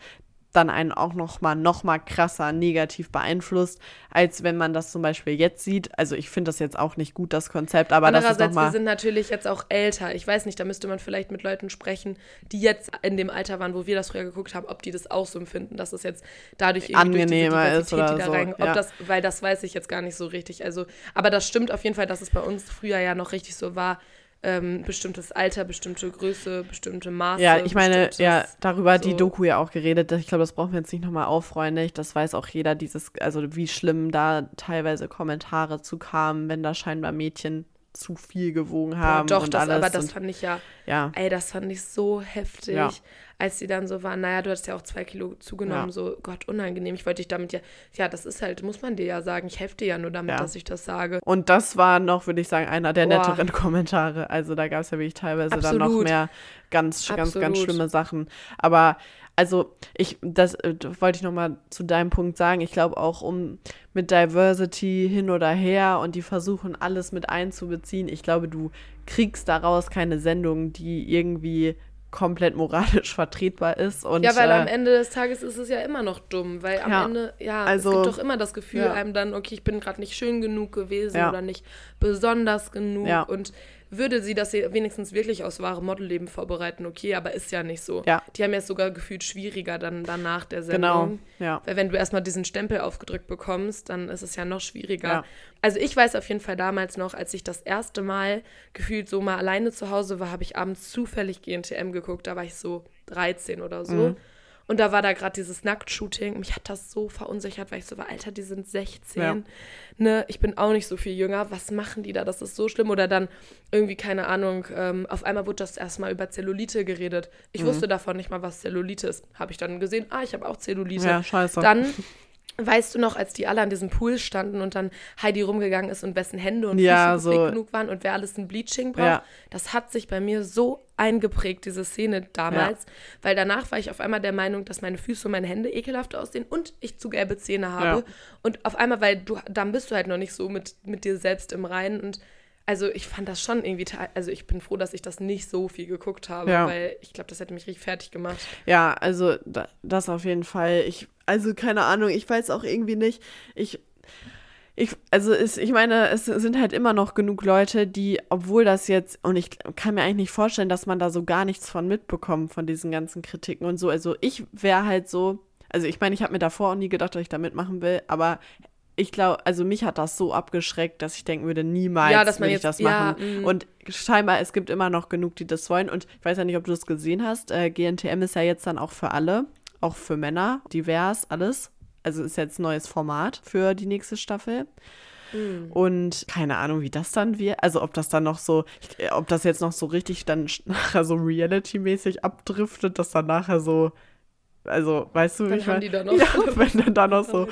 Speaker 1: dann einen auch noch mal, noch mal krasser negativ beeinflusst, als wenn man das zum Beispiel jetzt sieht. Also ich finde das jetzt auch nicht gut, das Konzept, aber das ist noch mal
Speaker 2: wir sind natürlich jetzt auch älter. Ich weiß nicht, da müsste man vielleicht mit Leuten sprechen, die jetzt in dem Alter waren, wo wir das früher geguckt haben, ob die das auch so empfinden, dass es jetzt dadurch
Speaker 1: Angenehmer ist oder
Speaker 2: da
Speaker 1: so,
Speaker 2: rein,
Speaker 1: ja.
Speaker 2: das, weil das weiß ich jetzt gar nicht so richtig. Also, aber das stimmt auf jeden Fall, dass es bei uns früher ja noch richtig so war. Ähm, bestimmtes Alter, bestimmte Größe, bestimmte Maße.
Speaker 1: Ja, ich meine, ja, darüber hat die
Speaker 2: so.
Speaker 1: Doku ja auch geredet. Ich glaube, das brauchen wir jetzt nicht nochmal auffreundlich. Das weiß auch jeder, dieses, also wie schlimm da teilweise Kommentare zu kamen, wenn da scheinbar Mädchen zu viel gewogen haben.
Speaker 2: doch,
Speaker 1: und
Speaker 2: das,
Speaker 1: alles.
Speaker 2: aber das
Speaker 1: und,
Speaker 2: fand ich ja,
Speaker 1: ja,
Speaker 2: ey, das fand ich so heftig,
Speaker 1: Ja.
Speaker 2: als sie dann so waren, naja, du hast ja auch zwei Kilo zugenommen,
Speaker 1: Ja.
Speaker 2: so, Gott, unangenehm. Ich wollte dich damit ja, ja, das ist halt, muss man dir ja sagen, ich dir ja nur damit,
Speaker 1: Ja.
Speaker 2: dass ich das sage.
Speaker 1: Und das war noch, würde ich sagen, einer der
Speaker 2: Boah.
Speaker 1: netteren [LAUGHS] Kommentare. Also da gab es ja wirklich teilweise dann noch
Speaker 2: Absolut.
Speaker 1: mehr ganz, ganz, ganz
Speaker 2: Absolut.
Speaker 1: schlimme Sachen. Aber also ich, das äh, wollte ich noch mal zu deinem Punkt sagen. Ich glaube auch, um mit Diversity hin oder her und die versuchen alles mit einzubeziehen. Ich glaube, du kriegst daraus keine Sendung, die irgendwie komplett moralisch [LAUGHS] vertretbar ist. Und,
Speaker 2: ja, weil
Speaker 1: äh,
Speaker 2: am Ende des Tages ist es ja immer noch dumm, weil am
Speaker 1: Ja.
Speaker 2: Ende, ja,
Speaker 1: Also,
Speaker 2: es gibt doch immer das Gefühl
Speaker 1: ja.
Speaker 2: einem dann, okay, ich bin gerade nicht schön genug gewesen
Speaker 1: Ja.
Speaker 2: oder nicht besonders genug
Speaker 1: Ja.
Speaker 2: und würde sie das wenigstens wirklich aus wahrem Modelleben vorbereiten, okay, aber ist ja nicht so.
Speaker 1: Ja.
Speaker 2: Die haben ja sogar gefühlt schwieriger dann danach der Sendung.
Speaker 1: Genau, ja.
Speaker 2: Weil wenn du erstmal diesen Stempel aufgedrückt bekommst, dann ist es ja noch schwieriger.
Speaker 1: Ja.
Speaker 2: Also ich weiß auf jeden Fall damals noch, als ich das erste Mal gefühlt so mal alleine zu Hause war, habe ich abends zufällig GNTM geguckt. Da war ich so 13 oder so.
Speaker 1: Mhm.
Speaker 2: Und da war da gerade dieses Nacktshooting. Mich hat das so verunsichert, weil ich so war, Alter, die sind 16.
Speaker 1: Ja.
Speaker 2: Ne? Ich bin auch nicht so viel jünger. Was machen die da? Das ist so schlimm. Oder dann irgendwie, keine Ahnung, ähm, auf einmal wurde das erstmal über Zellulite geredet.
Speaker 1: Mhm.
Speaker 2: Ich wusste davon nicht mal, was Zellulite ist. Habe ich dann gesehen, ah, ich habe auch Zellulite.
Speaker 1: Ja, scheiße.
Speaker 2: Dann [LAUGHS] Weißt du noch, als die alle an diesem Pool standen und dann Heidi rumgegangen ist und wessen Hände und
Speaker 1: Ja,
Speaker 2: Füße
Speaker 1: so-
Speaker 2: genug waren und wer alles ein Bleaching braucht?
Speaker 1: Ja.
Speaker 2: Das hat sich bei mir so eingeprägt, diese Szene damals, weil danach war ich auf einmal der Meinung, dass meine Füße und meine Hände ekelhaft aussehen und ich zu gelbe Zähne habe.
Speaker 1: Ja.
Speaker 2: Und auf einmal, weil du, dann bist du halt noch nicht so mit, mit dir selbst im Reinen und also ich fand das schon irgendwie, also ich bin froh, dass ich das nicht so viel geguckt habe,
Speaker 1: Ja.
Speaker 2: weil ich glaube, das hätte mich richtig fertig gemacht.
Speaker 1: Ja, also da, das auf jeden Fall. Ich, also keine Ahnung, ich weiß auch irgendwie nicht. Ich, ich, also es, ich meine, es sind halt immer noch genug Leute, die, obwohl das jetzt, und ich kann mir eigentlich nicht vorstellen, dass man da so gar nichts von mitbekommt, von diesen ganzen Kritiken und so. Also ich wäre halt so, also ich meine, ich habe mir davor auch nie gedacht, dass ich da mitmachen will, aber ich glaube, also mich hat das so abgeschreckt, dass ich denken würde, niemals
Speaker 2: Ja, dass man
Speaker 1: will ich
Speaker 2: jetzt-
Speaker 1: das
Speaker 2: ja,
Speaker 1: machen.
Speaker 2: mm.
Speaker 1: und scheinbar, es gibt immer noch genug, die das wollen. Und ich weiß ja nicht, ob du das gesehen hast. Äh, GNTM ist ja jetzt dann auch für alle, auch für Männer, divers, alles. Also ist jetzt ein neues Format für die nächste Staffel.
Speaker 2: Mm.
Speaker 1: Und keine Ahnung, wie das dann wird. Also ob das dann noch so, ich- ob das jetzt noch so richtig dann [LAUGHS] nachher so Reality-mäßig abdriftet, dass dann nachher so, also weißt du, wie
Speaker 2: Dann
Speaker 1: ich
Speaker 2: haben
Speaker 1: mein-
Speaker 2: die da noch- [LAUGHS]
Speaker 1: ja, wenn dann da noch [LAUGHS] so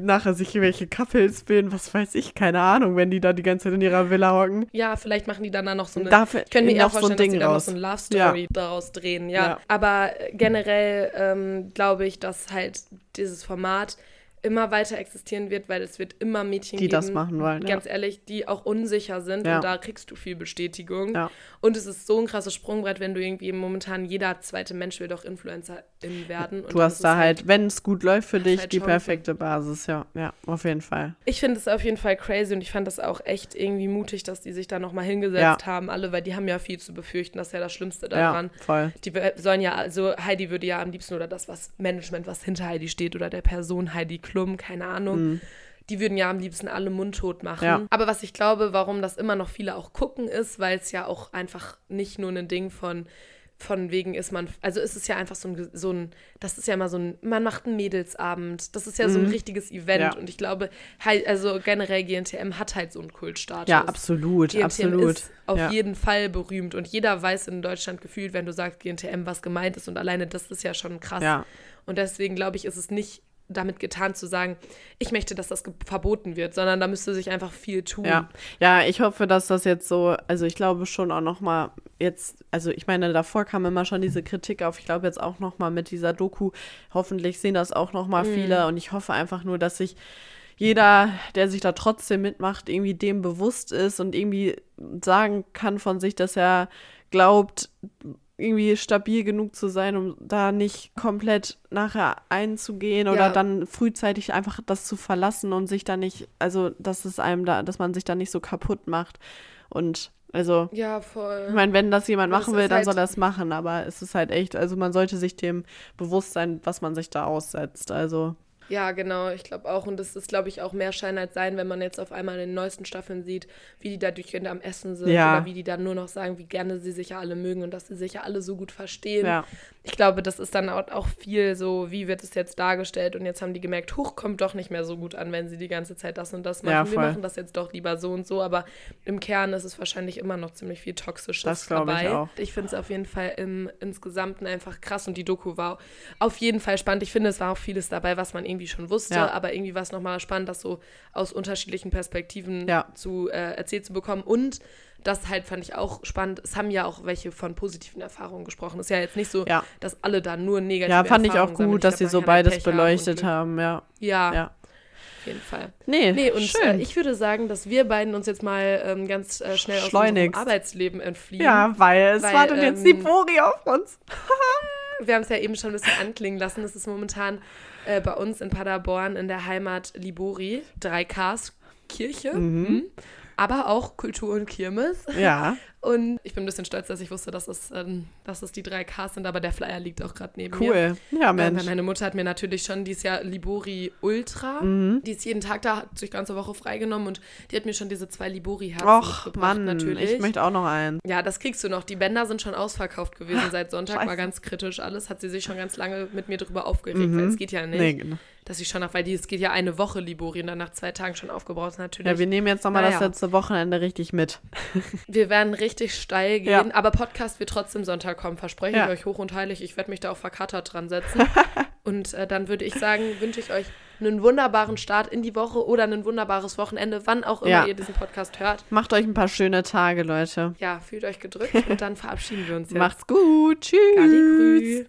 Speaker 1: nachher sich irgendwelche Couples bilden, was weiß ich, keine Ahnung, wenn die da die ganze Zeit in ihrer Villa hocken.
Speaker 2: Ja, vielleicht machen die dann da noch so eine.
Speaker 1: Dafür-
Speaker 2: ich könnte mir eher
Speaker 1: noch so ein
Speaker 2: vorstellen, dass
Speaker 1: Ding
Speaker 2: die dann
Speaker 1: raus.
Speaker 2: noch so eine Love Story daraus drehen, ja.
Speaker 1: Ja.
Speaker 2: Aber generell ähm, glaube ich, dass halt dieses Format immer weiter existieren wird, weil es wird immer Mädchen
Speaker 1: Die
Speaker 2: geben,
Speaker 1: das machen wollen, ja.
Speaker 2: ganz ehrlich, die auch unsicher sind
Speaker 1: Ja.
Speaker 2: und da kriegst du viel Bestätigung.
Speaker 1: Ja.
Speaker 2: Und es ist so ein krasses Sprungbrett, wenn du irgendwie momentan jeder zweite Mensch will doch Influencerin werden.
Speaker 1: Du hast da
Speaker 2: es
Speaker 1: halt, wenn es gut läuft für dich,
Speaker 2: halt
Speaker 1: die perfekte Basis, ja. Ja, auf jeden Fall.
Speaker 2: Ich finde es auf jeden Fall crazy und ich fand das auch echt irgendwie mutig, dass die sich da nochmal hingesetzt
Speaker 1: Ja.
Speaker 2: haben, alle, weil die haben ja viel zu befürchten, das ist ja das Schlimmste
Speaker 1: Ja,
Speaker 2: daran.
Speaker 1: voll.
Speaker 2: Die sollen ja, also Heidi würde ja am liebsten oder das, was Management, was hinter Heidi steht oder der Person Heidi Klum, keine Ahnung. Die würden ja am liebsten alle mundtot machen.
Speaker 1: Mhm. Ja.
Speaker 2: Aber was ich glaube, warum das immer noch viele auch gucken, ist, weil es ja auch einfach nicht nur ein Ding von von wegen ist man, also ist es ja einfach so ein, so ein, das ist ja immer so ein, man macht einen Mädelsabend, das ist ja so ein richtiges Event
Speaker 1: Mhm. Ja.
Speaker 2: und ich glaube, halt, also generell GNTM hat halt so einen Kultstatus.
Speaker 1: Ja, absolut,
Speaker 2: GNTM
Speaker 1: absolut.
Speaker 2: ist auf
Speaker 1: ja.
Speaker 2: jeden Fall berühmt und jeder weiß in Deutschland gefühlt, wenn du sagst GNTM, was gemeint ist und alleine das ist ja schon krass.
Speaker 1: Ja.
Speaker 2: Und deswegen glaube ich, ist es nicht damit getan zu sagen, ich möchte, dass das verboten wird, sondern da müsste sich einfach viel tun.
Speaker 1: Ja, ja, ich hoffe, dass das jetzt so, also ich glaube schon auch noch mal jetzt, also ich meine, davor kam immer schon diese Kritik auf, ich glaube jetzt auch noch mal mit dieser Doku, hoffentlich sehen das auch noch mal
Speaker 2: Mhm.
Speaker 1: viele und ich hoffe einfach nur, dass sich jeder, der sich da trotzdem mitmacht, irgendwie dem bewusst ist und irgendwie sagen kann von sich, dass er glaubt, irgendwie stabil genug zu sein, um da nicht komplett nachher einzugehen oder
Speaker 2: Ja.
Speaker 1: dann frühzeitig einfach das zu verlassen und sich da nicht, also dass es einem da, dass man sich da nicht so kaputt macht. Und also,
Speaker 2: Ja, voll.
Speaker 1: ich meine, wenn das jemand machen will, dann
Speaker 2: halt-
Speaker 1: soll er es machen, aber es ist halt echt, also man sollte sich dem bewusst sein, was man sich da aussetzt. Also,
Speaker 2: Ja, genau, ich glaube auch. Und das ist, glaube ich, auch mehr Schein als Sein, wenn man jetzt auf einmal in den neuesten Staffeln sieht, wie die da durchgehend am Essen sind
Speaker 1: Ja.
Speaker 2: oder wie die dann nur noch sagen, wie gerne sie sich ja alle mögen und dass sie sich ja alle so gut verstehen.
Speaker 1: Ja.
Speaker 2: Ich glaube, das ist dann auch viel so, wie wird es jetzt dargestellt und jetzt haben die gemerkt, huch, kommt doch nicht mehr so gut an, wenn sie die ganze Zeit das und das machen.
Speaker 1: Ja,
Speaker 2: Wir machen das jetzt doch lieber so und so, aber im Kern ist es wahrscheinlich immer noch ziemlich viel Toxisches
Speaker 1: Das ich
Speaker 2: dabei.
Speaker 1: auch.
Speaker 2: Ich finde es auf jeden Fall im insgesamten einfach krass und die Doku war auf jeden Fall spannend. Ich finde, es war auch vieles dabei, was man irgendwie schon wusste,
Speaker 1: Ja.
Speaker 2: aber irgendwie war es nochmal spannend, das so aus unterschiedlichen Perspektiven
Speaker 1: Ja.
Speaker 2: zu äh, erzählt zu bekommen und das halt fand ich auch spannend. Es haben ja auch welche von positiven Erfahrungen gesprochen. Es ist ja jetzt nicht so,
Speaker 1: Ja.
Speaker 2: dass alle da nur negative
Speaker 1: Ja, fand ich auch
Speaker 2: Erfahrungen sammeln.
Speaker 1: gut, dass sie so
Speaker 2: halt
Speaker 1: beides
Speaker 2: Pech haben
Speaker 1: beleuchtet
Speaker 2: Glück.
Speaker 1: haben, ja.
Speaker 2: Ja, auf jeden Fall.
Speaker 1: Nee,
Speaker 2: Nee, und
Speaker 1: schön.
Speaker 2: äh, ich würde sagen, dass wir beiden uns jetzt mal ähm, ganz äh, schnell aus unserem Arbeitsleben entfliehen.
Speaker 1: ja, weil es
Speaker 2: Weil,
Speaker 1: wartet jetzt die
Speaker 2: ähm,
Speaker 1: Bori auf uns. [LAUGHS]
Speaker 2: Wir haben es ja eben schon ein bisschen anklingen lassen. Es ist momentan äh, bei uns in Paderborn in der Heimat Libori, 3Ks Kirche, mhm. aber auch Kultur und Kirmes.
Speaker 1: Ja, [LAUGHS]
Speaker 2: Und ich bin ein bisschen stolz, dass ich wusste, dass es, ähm, dass es die 3Ks sind, aber der Flyer liegt auch gerade neben mir.
Speaker 1: cool. Ja,
Speaker 2: Ähm,
Speaker 1: Mensch.
Speaker 2: meine Mutter hat mir natürlich schon dieses Jahr Libori Ultra,
Speaker 1: Mhm.
Speaker 2: die ist jeden Tag da, hat sich ganze Woche freigenommen und die hat mir schon diese zwei Libori-Herzen
Speaker 1: Och, Mann,
Speaker 2: natürlich.
Speaker 1: ich möchte auch noch einen.
Speaker 2: Ja, das kriegst du noch. Die Bänder sind schon ausverkauft gewesen seit Sonntag. War
Speaker 1: Scheiße.
Speaker 2: ganz kritisch alles. Hat sie sich schon ganz lange mit mir drüber aufgeregt, weil es geht ja nicht.
Speaker 1: Nee, genau.
Speaker 2: Dass ich schon nach, weil die, es geht ja eine Woche Libori und dann nach zwei Tagen schon aufgebraucht ist natürlich.
Speaker 1: Ja, wir nehmen jetzt nochmal das
Speaker 2: Naja.
Speaker 1: letzte Wochenende richtig mit.
Speaker 2: wir werden richtig steil gehen,
Speaker 1: Ja.
Speaker 2: aber Podcast wird trotzdem Sonntag kommen, verspreche
Speaker 1: Ja.
Speaker 2: ich euch hoch und heilig. Ich werde mich da auch verkatert dran setzen. [LAUGHS] und äh, dann würde ich sagen, wünsche ich euch einen wunderbaren Start in die Woche oder ein wunderbares Wochenende, wann auch immer
Speaker 1: Ja.
Speaker 2: ihr diesen Podcast hört.
Speaker 1: Macht euch ein paar schöne Tage, Leute.
Speaker 2: Ja, fühlt euch gedrückt [LAUGHS] und dann verabschieden wir uns jetzt.
Speaker 1: Macht's gut. Tschüss.
Speaker 2: Galli Grüß.